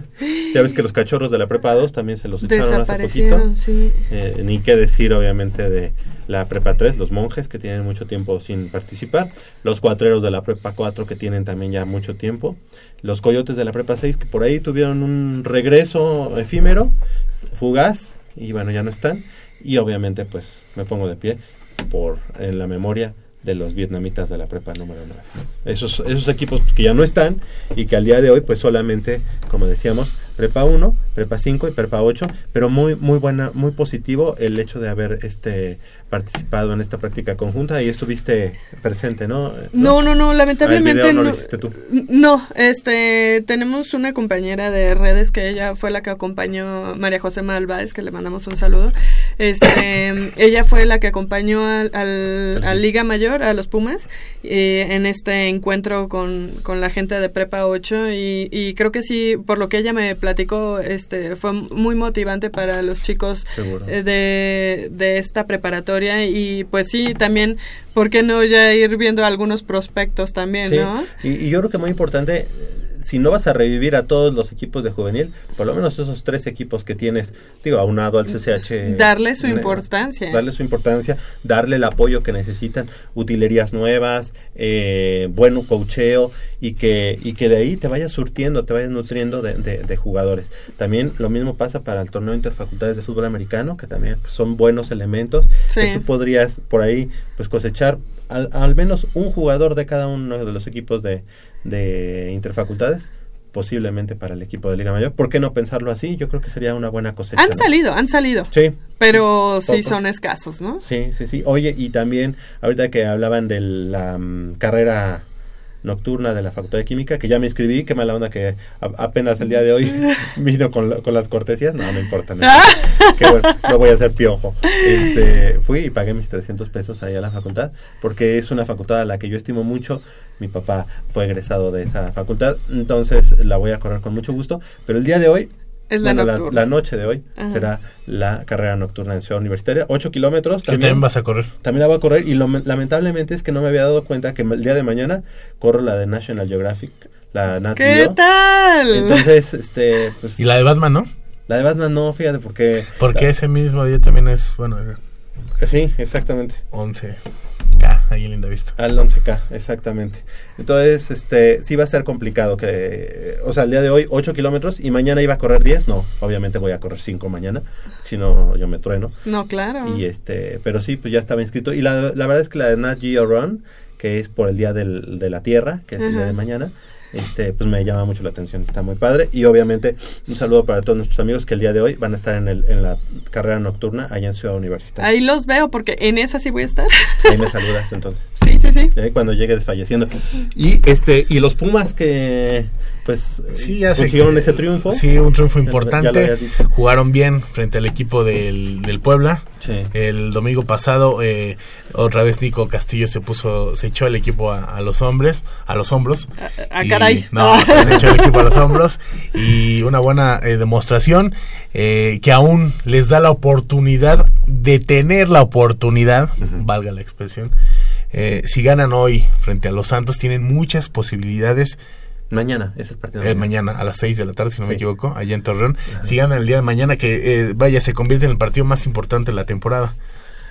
ya ves que los cachorros de la Prepa 2 también se los echaron hace poquito. Sí. Eh, ni qué decir, obviamente, de la Prepa 3, los monjes que tienen mucho tiempo sin participar, los cuatreros de la Prepa 4 que tienen también ya mucho tiempo, los coyotes de la Prepa 6 que por ahí tuvieron un regreso efímero, fugaz, y bueno, ya no están, y obviamente, pues me pongo de pie por en la memoria de los vietnamitas de la prepa número 9. Esos, esos equipos que ya no están y que al día de hoy pues solamente, como decíamos, prepa 1, prepa 5 y prepa 8, pero muy muy buena, muy positivo el hecho de haber este participado en esta práctica conjunta y estuviste presente, ¿no? No, no, no, Ah, lamentablemente el video no, no. lo hiciste tú. No, este, tenemos una compañera de redes que ella fue la que acompañó, María José Malváez, que le mandamos un saludo. Este, ella fue la que acompañó al, al, a Liga Mayor, a los Pumas, eh, en este encuentro con, con la gente de Prepa 8 y, y creo que sí, por lo que ella me platicó, este, fue muy motivante para los chicos eh, de, de esta preparatoria. Y pues sí, también, ¿por qué no ya ir viendo algunos prospectos también, Sí, no? y, y yo creo que muy importante, si no vas a revivir a todos los equipos de juvenil, por lo menos esos tres equipos que tienes, digo, aunado al CCH. Darle su eh, importancia. Darle su importancia, darle el apoyo que necesitan, utilerías nuevas, eh, buen cocheo y que, y que de ahí te vayas surtiendo, te vayas nutriendo de, de- de jugadores. También lo mismo pasa para el torneo interfacultades de fútbol americano, que también pues, son buenos elementos. Sí. que tú podrías por ahí pues cosechar al, al menos un jugador de cada uno de los equipos de, de interfacultades posiblemente para el equipo de Liga Mayor. ¿Por qué no pensarlo así? Yo creo que sería una buena cosecha. Han ¿no? salido, han salido. Sí. Pero sí Pocos. son escasos, ¿no? Sí, sí, sí. Oye, y también, ahorita que hablaban de la mm, carrera nocturna de la Facultad de Química, que ya me inscribí, qué mala onda que a- apenas el día de hoy vino con, la- con las cortesías, no, no importa. No, bueno, no voy a ser piojo. Este, fui y pagué mis 300 pesos ahí a la facultad, porque es una facultad a la que yo estimo mucho. Mi papá fue egresado de esa facultad, entonces la voy a correr con mucho gusto. Pero el día de hoy, Es la bueno, nocturna. la noche de hoy, Ajá. será la carrera nocturna en Ciudad Universitaria, 8 kilómetros. ¿Qué también vas a correr? También la voy a correr y lo, lamentablemente es que no me había dado cuenta que el día de mañana corro la de National Geographic, la Nat ¿Qué tal? Entonces, este, pues... Y la de Batman, ¿no? La de Batman no, fíjate, porque... Porque la- ese mismo día también es, bueno, Sí, exactamente. 11K, ahí en Linda Vista. Al 11K, exactamente. Entonces, este, sí va a ser complicado que, eh, o sea, el día de hoy 8 kilómetros y mañana iba a correr 10, no, obviamente voy a correr 5 mañana, si no yo me trueno. No, claro. Y este, pero sí, pues ya estaba inscrito. Y la, la verdad es que la de Nat Geo Run, que es por el Día del, de la Tierra, que es el día de mañana, este, pues me llama mucho la atención, está muy padre. Y obviamente un saludo para todos nuestros amigos que el día de hoy van a estar en, el, en la carrera nocturna allá en Ciudad Universitaria. Ahí los veo porque en esa sí voy a estar. Ahí me saludas entonces. Sí, sí, cuando llegue desfalleciendo. Y este, y los Pumas que pues Sí, ya consiguieron que- ese triunfo. Sí, un triunfo importante. Jugaron bien frente al equipo del, del Puebla. Sí. El domingo pasado, eh, otra vez Nico Castillo se puso, se echó el equipo a, a los hombres, a los hombros. Ah, Y- caray. No, se echó el equipo a los hombros. Y una buena eh, demostración eh, que aún les da la oportunidad de tener la oportunidad, valga la expresión. Eh, si ganan hoy frente a los Santos, tienen muchas posibilidades Mañana es el partido. eh, mañana a las 6 de la tarde, si no me equivoco, allá en Torreón. Si ganan el día de mañana, que eh, vaya, se convierte en el partido más importante de la temporada.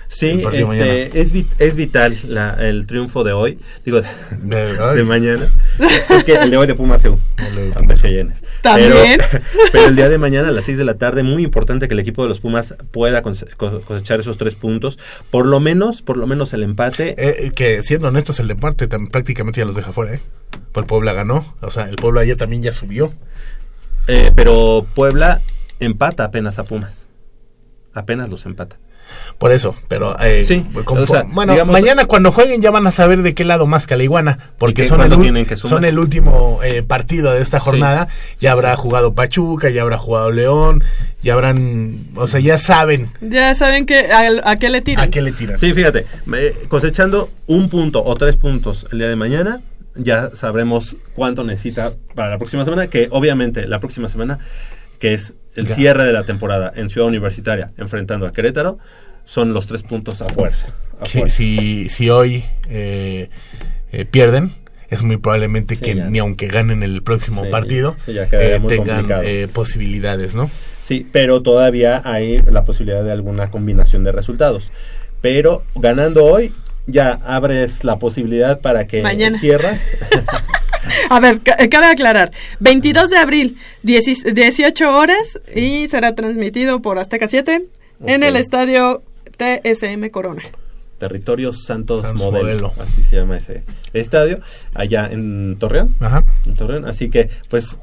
Sí, este, es, vit- es vital la, el triunfo de hoy, digo, de, De- ay. de mañana. es que el de hoy de Pumas EU, Cheyennes. También. Pero, pero el día de mañana a las 6 de la tarde, muy importante que el equipo de los Pumas pueda cose- co- cosechar esos tres puntos, por lo menos, por lo menos el empate. Eh, eh, que siendo honestos, el tam- prácticamente ya los deja fuera, ¿eh? Pues el Puebla ganó, o sea, el Puebla ya también ya subió. Eh, pero Puebla empata apenas a Pumas. Apenas los empata. Por eso, pero eh, Sí, o sea, bueno, digamos- mañana cuando jueguen ya van a saber de qué lado más que la iguana, porque que son el, que son el último eh, partido de esta jornada. Ya habrá jugado Pachuca, ya habrá jugado León, ya habrán, o sea, ya saben Ya saben que a, a qué le tiran. a qué le tiran. Sí, fíjate, me- cosechando un punto o tres puntos el día de mañana, ya sabremos cuánto necesita para la próxima semana, que obviamente la próxima semana, que es el cierre de la temporada en Ciudad Universitaria, enfrentando a Querétaro, son los tres puntos a fuerza. a Si, fuerza. si, si hoy eh, eh, pierden, es muy probablemente que ya. ni aunque ganen el próximo Sí, partido sí, eh, tengan eh, posibilidades, ¿no? Sí, pero todavía hay la posibilidad de alguna combinación de resultados. Pero ganando hoy, ya abres la posibilidad para que Mañana. cierras. A ver, eh, cabe aclarar. 22 de abril, 10 18 horas y será transmitido por Azteca 7 en Ok. el estadio TSM Corona. Territorio Santos, Santos Modelo, Modelo. así se llama ese estadio, allá en Torreón. Ajá. en Torreón. Así que, pues,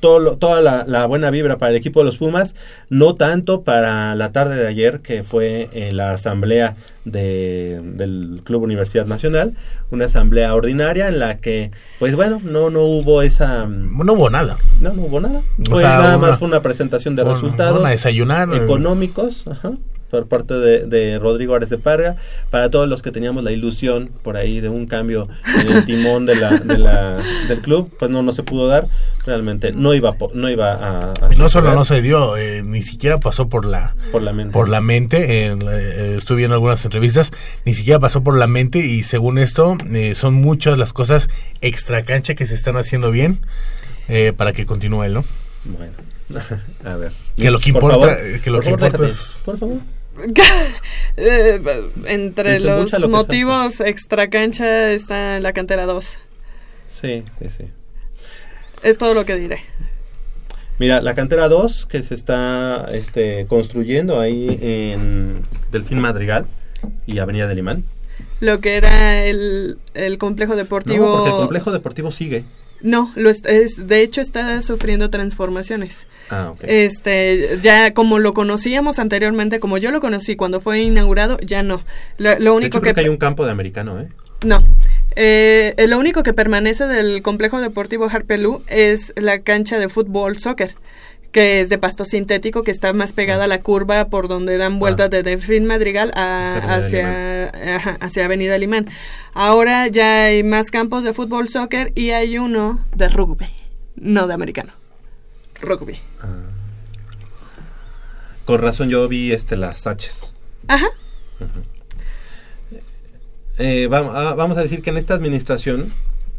todo lo- toda la, la buena vibra para el equipo de los Pumas, no tanto para la tarde de ayer, que fue en la asamblea de- del Club Universidad Nacional, una asamblea ordinaria en la que, pues bueno, no, no hubo esa... No hubo nada. No, no hubo nada. O sea, nada una- más fue una presentación de una- resultados una desayunar, eh. económicos, ajá, por parte de, de Rodrigo Ares de Parga, para todos los que teníamos la ilusión por ahí de un cambio en el timón de la, de la- del club, pues no, no se pudo dar, realmente no iba, no iba a... a No solo no se dio, eh, ni siquiera pasó por la por la mente. por la mente. eh, estuve viendo algunas entrevistas, ni siquiera pasó por la mente y según esto eh, son muchas las cosas extra cancha que se están haciendo bien eh, para que continúe, ¿no? Bueno, a ver. Que lo que Por importa- favor, que lo por que favor, importa déjate, es- Por favor. Eh, entre los lo motivos extra cancha está la cantera 2. Sí, sí, sí. Es todo lo que diré. Mira, la cantera 2 que se está este, construyendo ahí en Delfín Madrigal y Avenida del Imán. Lo que era el, el complejo deportivo. No, porque el complejo deportivo sigue. No, lo es, es- de hecho está sufriendo transformaciones. Ah. Este, ya como lo conocíamos anteriormente, como yo lo conocí cuando fue inaugurado, ya no. Lo, lo De único creo que, que hay un campo de americano, ¿eh? no. Eh, lo único que permanece del complejo deportivo Harpelú es la cancha de fútbol soccer, que es de pasto sintético, que está más pegada a la curva por donde dan vueltas de Delfín Madrigal a- Hacia hacia, ajá, hacia Avenida Limán. Ahora ya hay más campos de fútbol soccer y hay uno de rugby, no de americano. Rugby. Con razón yo vi este las H's. Ajá. Eh, ah, vamos a decir que en esta administración,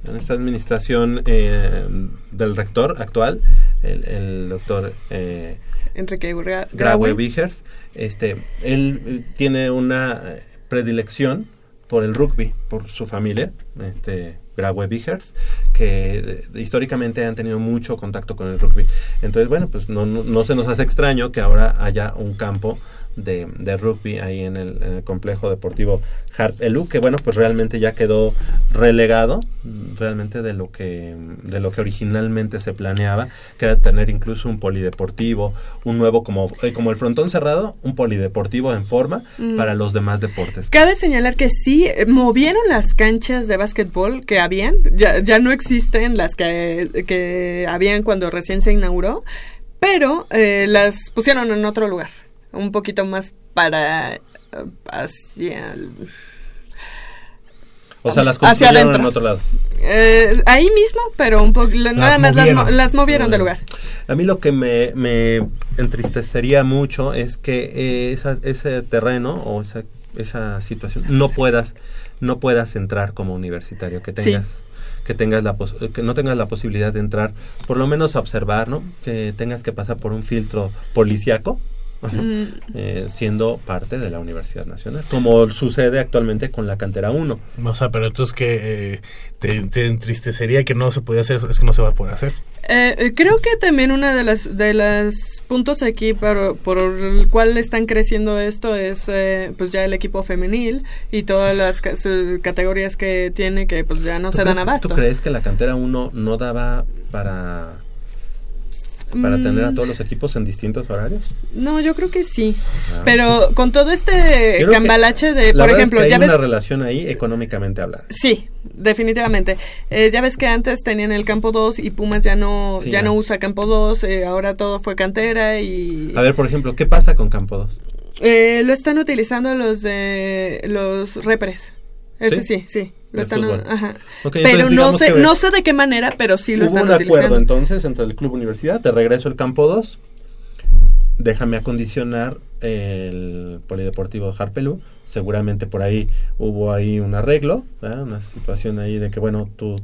en esta administración eh, del rector actual, el, el doctor eh, Enrique Gra- Graue Graue. Vigers, este, él eh, tiene una eh, predilección por el rugby, por su familia, este, Graue Vigers, que eh, históricamente han tenido mucho contacto con el rugby. Entonces, bueno, pues no, no, no se nos hace extraño que ahora haya un campo de, de rugby ahí en el, en el complejo deportivo Harp Elu, que bueno, pues realmente ya quedó relegado realmente de lo que de lo que originalmente se planeaba, que era tener incluso un polideportivo, un nuevo como eh, como el frontón cerrado, un polideportivo en forma Mm. para los demás deportes. Cabe señalar que sí, eh, movieron las canchas de básquetbol que habían, ya, ya no existen las que, que habían cuando recién se inauguró, pero eh, las pusieron en otro lugar, un poquito más para hacia el- O sea, las Hacia construyeron en otro lado. eh, ahí mismo, pero un poco nada más las, mo- las movieron de lugar. A mí lo que me, me entristecería mucho es que eh, esa- ese terreno o esa, esa situación no puedas no puedas entrar como universitario, que Sí. tengas que tengas la pos- que no tengas la posibilidad de entrar, por lo menos a observar, ¿no? Que tengas que pasar por un filtro policiaco. Mm. eh, siendo parte de la Universidad Nacional, como sucede actualmente con la cantera 1. O sea, pero entonces que eh, te, te entristecería que no se podía hacer, es que no se va a poder hacer. Eh, creo que también una de las de los puntos aquí por, por el cual están creciendo esto es eh, pues ya el equipo femenil y todas las categorías que tiene que pues ya no ¿Tú se dan crees abasto. ¿Tú crees que la cantera 1 no daba para para Mm. tener a todos los equipos en distintos horarios? No, yo creo que sí. Ah. Pero con todo este creo cambalache de, la por verdad es ejemplo, que hay ya una ves relación ahí económicamente hablando. Sí, definitivamente. Eh, ya ves que antes tenían el campo 2 y Pumas ya no Sí, ya. no usa campo 2, eh, ahora todo fue cantera y A ver, por ejemplo, ¿qué pasa con Campo 2? Eh, lo están utilizando los de los repres. Ese ¿Sí? sí, sí. Lo están, ajá. Pero no sé, no sé de qué manera, pero sí lo Hubo están un acuerdo utilizando. entonces entre el Club Universidad, te regreso el Campo 2, déjame acondicionar el Polideportivo de Harpelú, seguramente por ahí hubo ahí un arreglo, ¿verdad? una situación ahí de que bueno, tú,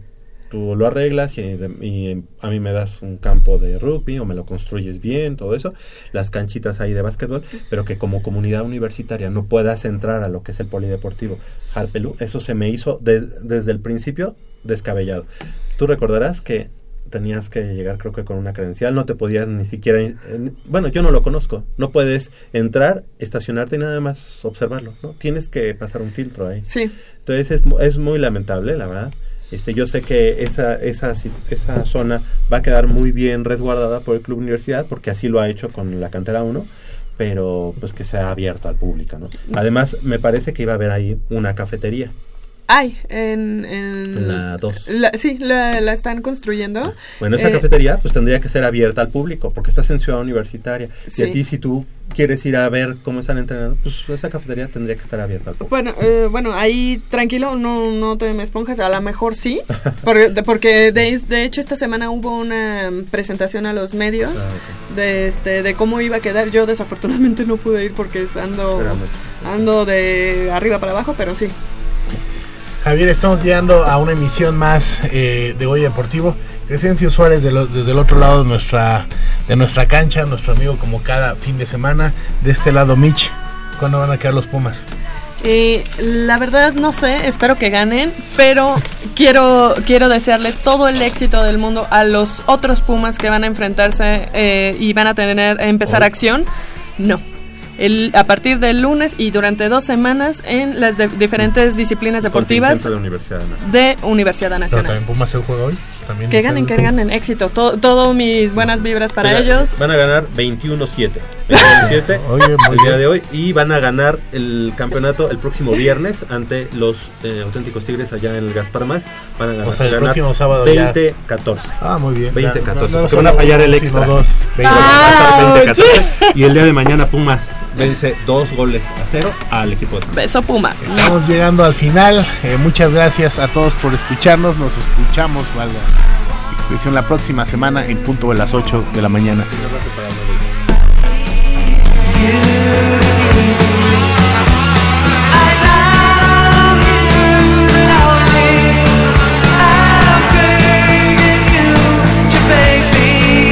tú lo arreglas y, de- y a mí me das un campo de rugby o me lo construyes bien, todo eso, las canchitas ahí de básquetbol, pero que como comunidad universitaria no puedas entrar a lo que es el Polideportivo Harpelú, eso se me hizo des- desde el principio descabellado. Tú recordarás que tenías que llegar creo que con una credencial, no te podías ni siquiera, eh, bueno, yo no lo conozco, no puedes entrar, estacionarte y nada más observarlo, ¿no? Tienes que pasar un filtro ahí. Sí. Entonces es, es muy lamentable, la verdad. Este, yo sé que esa, esa, esa zona va a quedar muy bien resguardada por el Club Universidad, porque así lo ha hecho con la cantera 1, pero pues que sea abierto al público, ¿no? Además, me parece que iba a haber ahí una cafetería. Hay en, en la dos. la- sí, la, la están construyendo. Bueno, esa Eh, cafetería pues tendría que ser abierta al público, porque estás en ciudad universitaria. Y Sí. a ti si tú quieres ir a ver cómo están entrenando, pues esa cafetería tendría que estar abierta al público. Bueno, eh, bueno, ahí tranquilo, no, no te me esponjas, a lo mejor sí, porque, de, porque de, de hecho esta semana hubo una presentación a los medios Ah, de este de cómo iba a quedar. Yo desafortunadamente no pude ir porque ando ando de arriba para abajo, pero sí. Javier, estamos llegando a una emisión más eh, de Goya Deportivo. Crescencio Suárez de lo- desde el otro lado de nuestra, de nuestra cancha, nuestro amigo como cada fin de semana. De este lado, Mitch. ¿Cuándo van a quedar los Pumas? Eh, la verdad no sé, espero que ganen, pero quiero quiero desearle todo el éxito del mundo a los otros Pumas que van a enfrentarse eh, y van a tener empezar Oh. acción. No. El, a partir del lunes y durante dos semanas en las de- diferentes disciplines deportivas de Universidad Nacional. de Universidad Pero Nacional. también Pumas se juega hoy. También. Que ganen, que ganen, éxito. Todo, todo mis buenas vibras para Mira, ellos. Van a ganar 21-7. 21-7 Oye, muy el día de hoy. Y van a ganar el campeonato el próximo viernes ante los eh, auténticos Tigres allá en el Gaspar Más. Van a ganar, O sea, el ganar próximo sábado ya. 20-14. Ah, muy bien. 20-14. Ya, no- no porque solo van a fallar el extra. dos. Van a ganar 20-14. Y el día de mañana Pumas vence dos goles a cero al equipo de San Beso Puma. Estamos llegando al final. Eh, muchas gracias a todos por escucharnos. Nos escuchamos, valga la próxima semana en punto de las 8 de la mañana.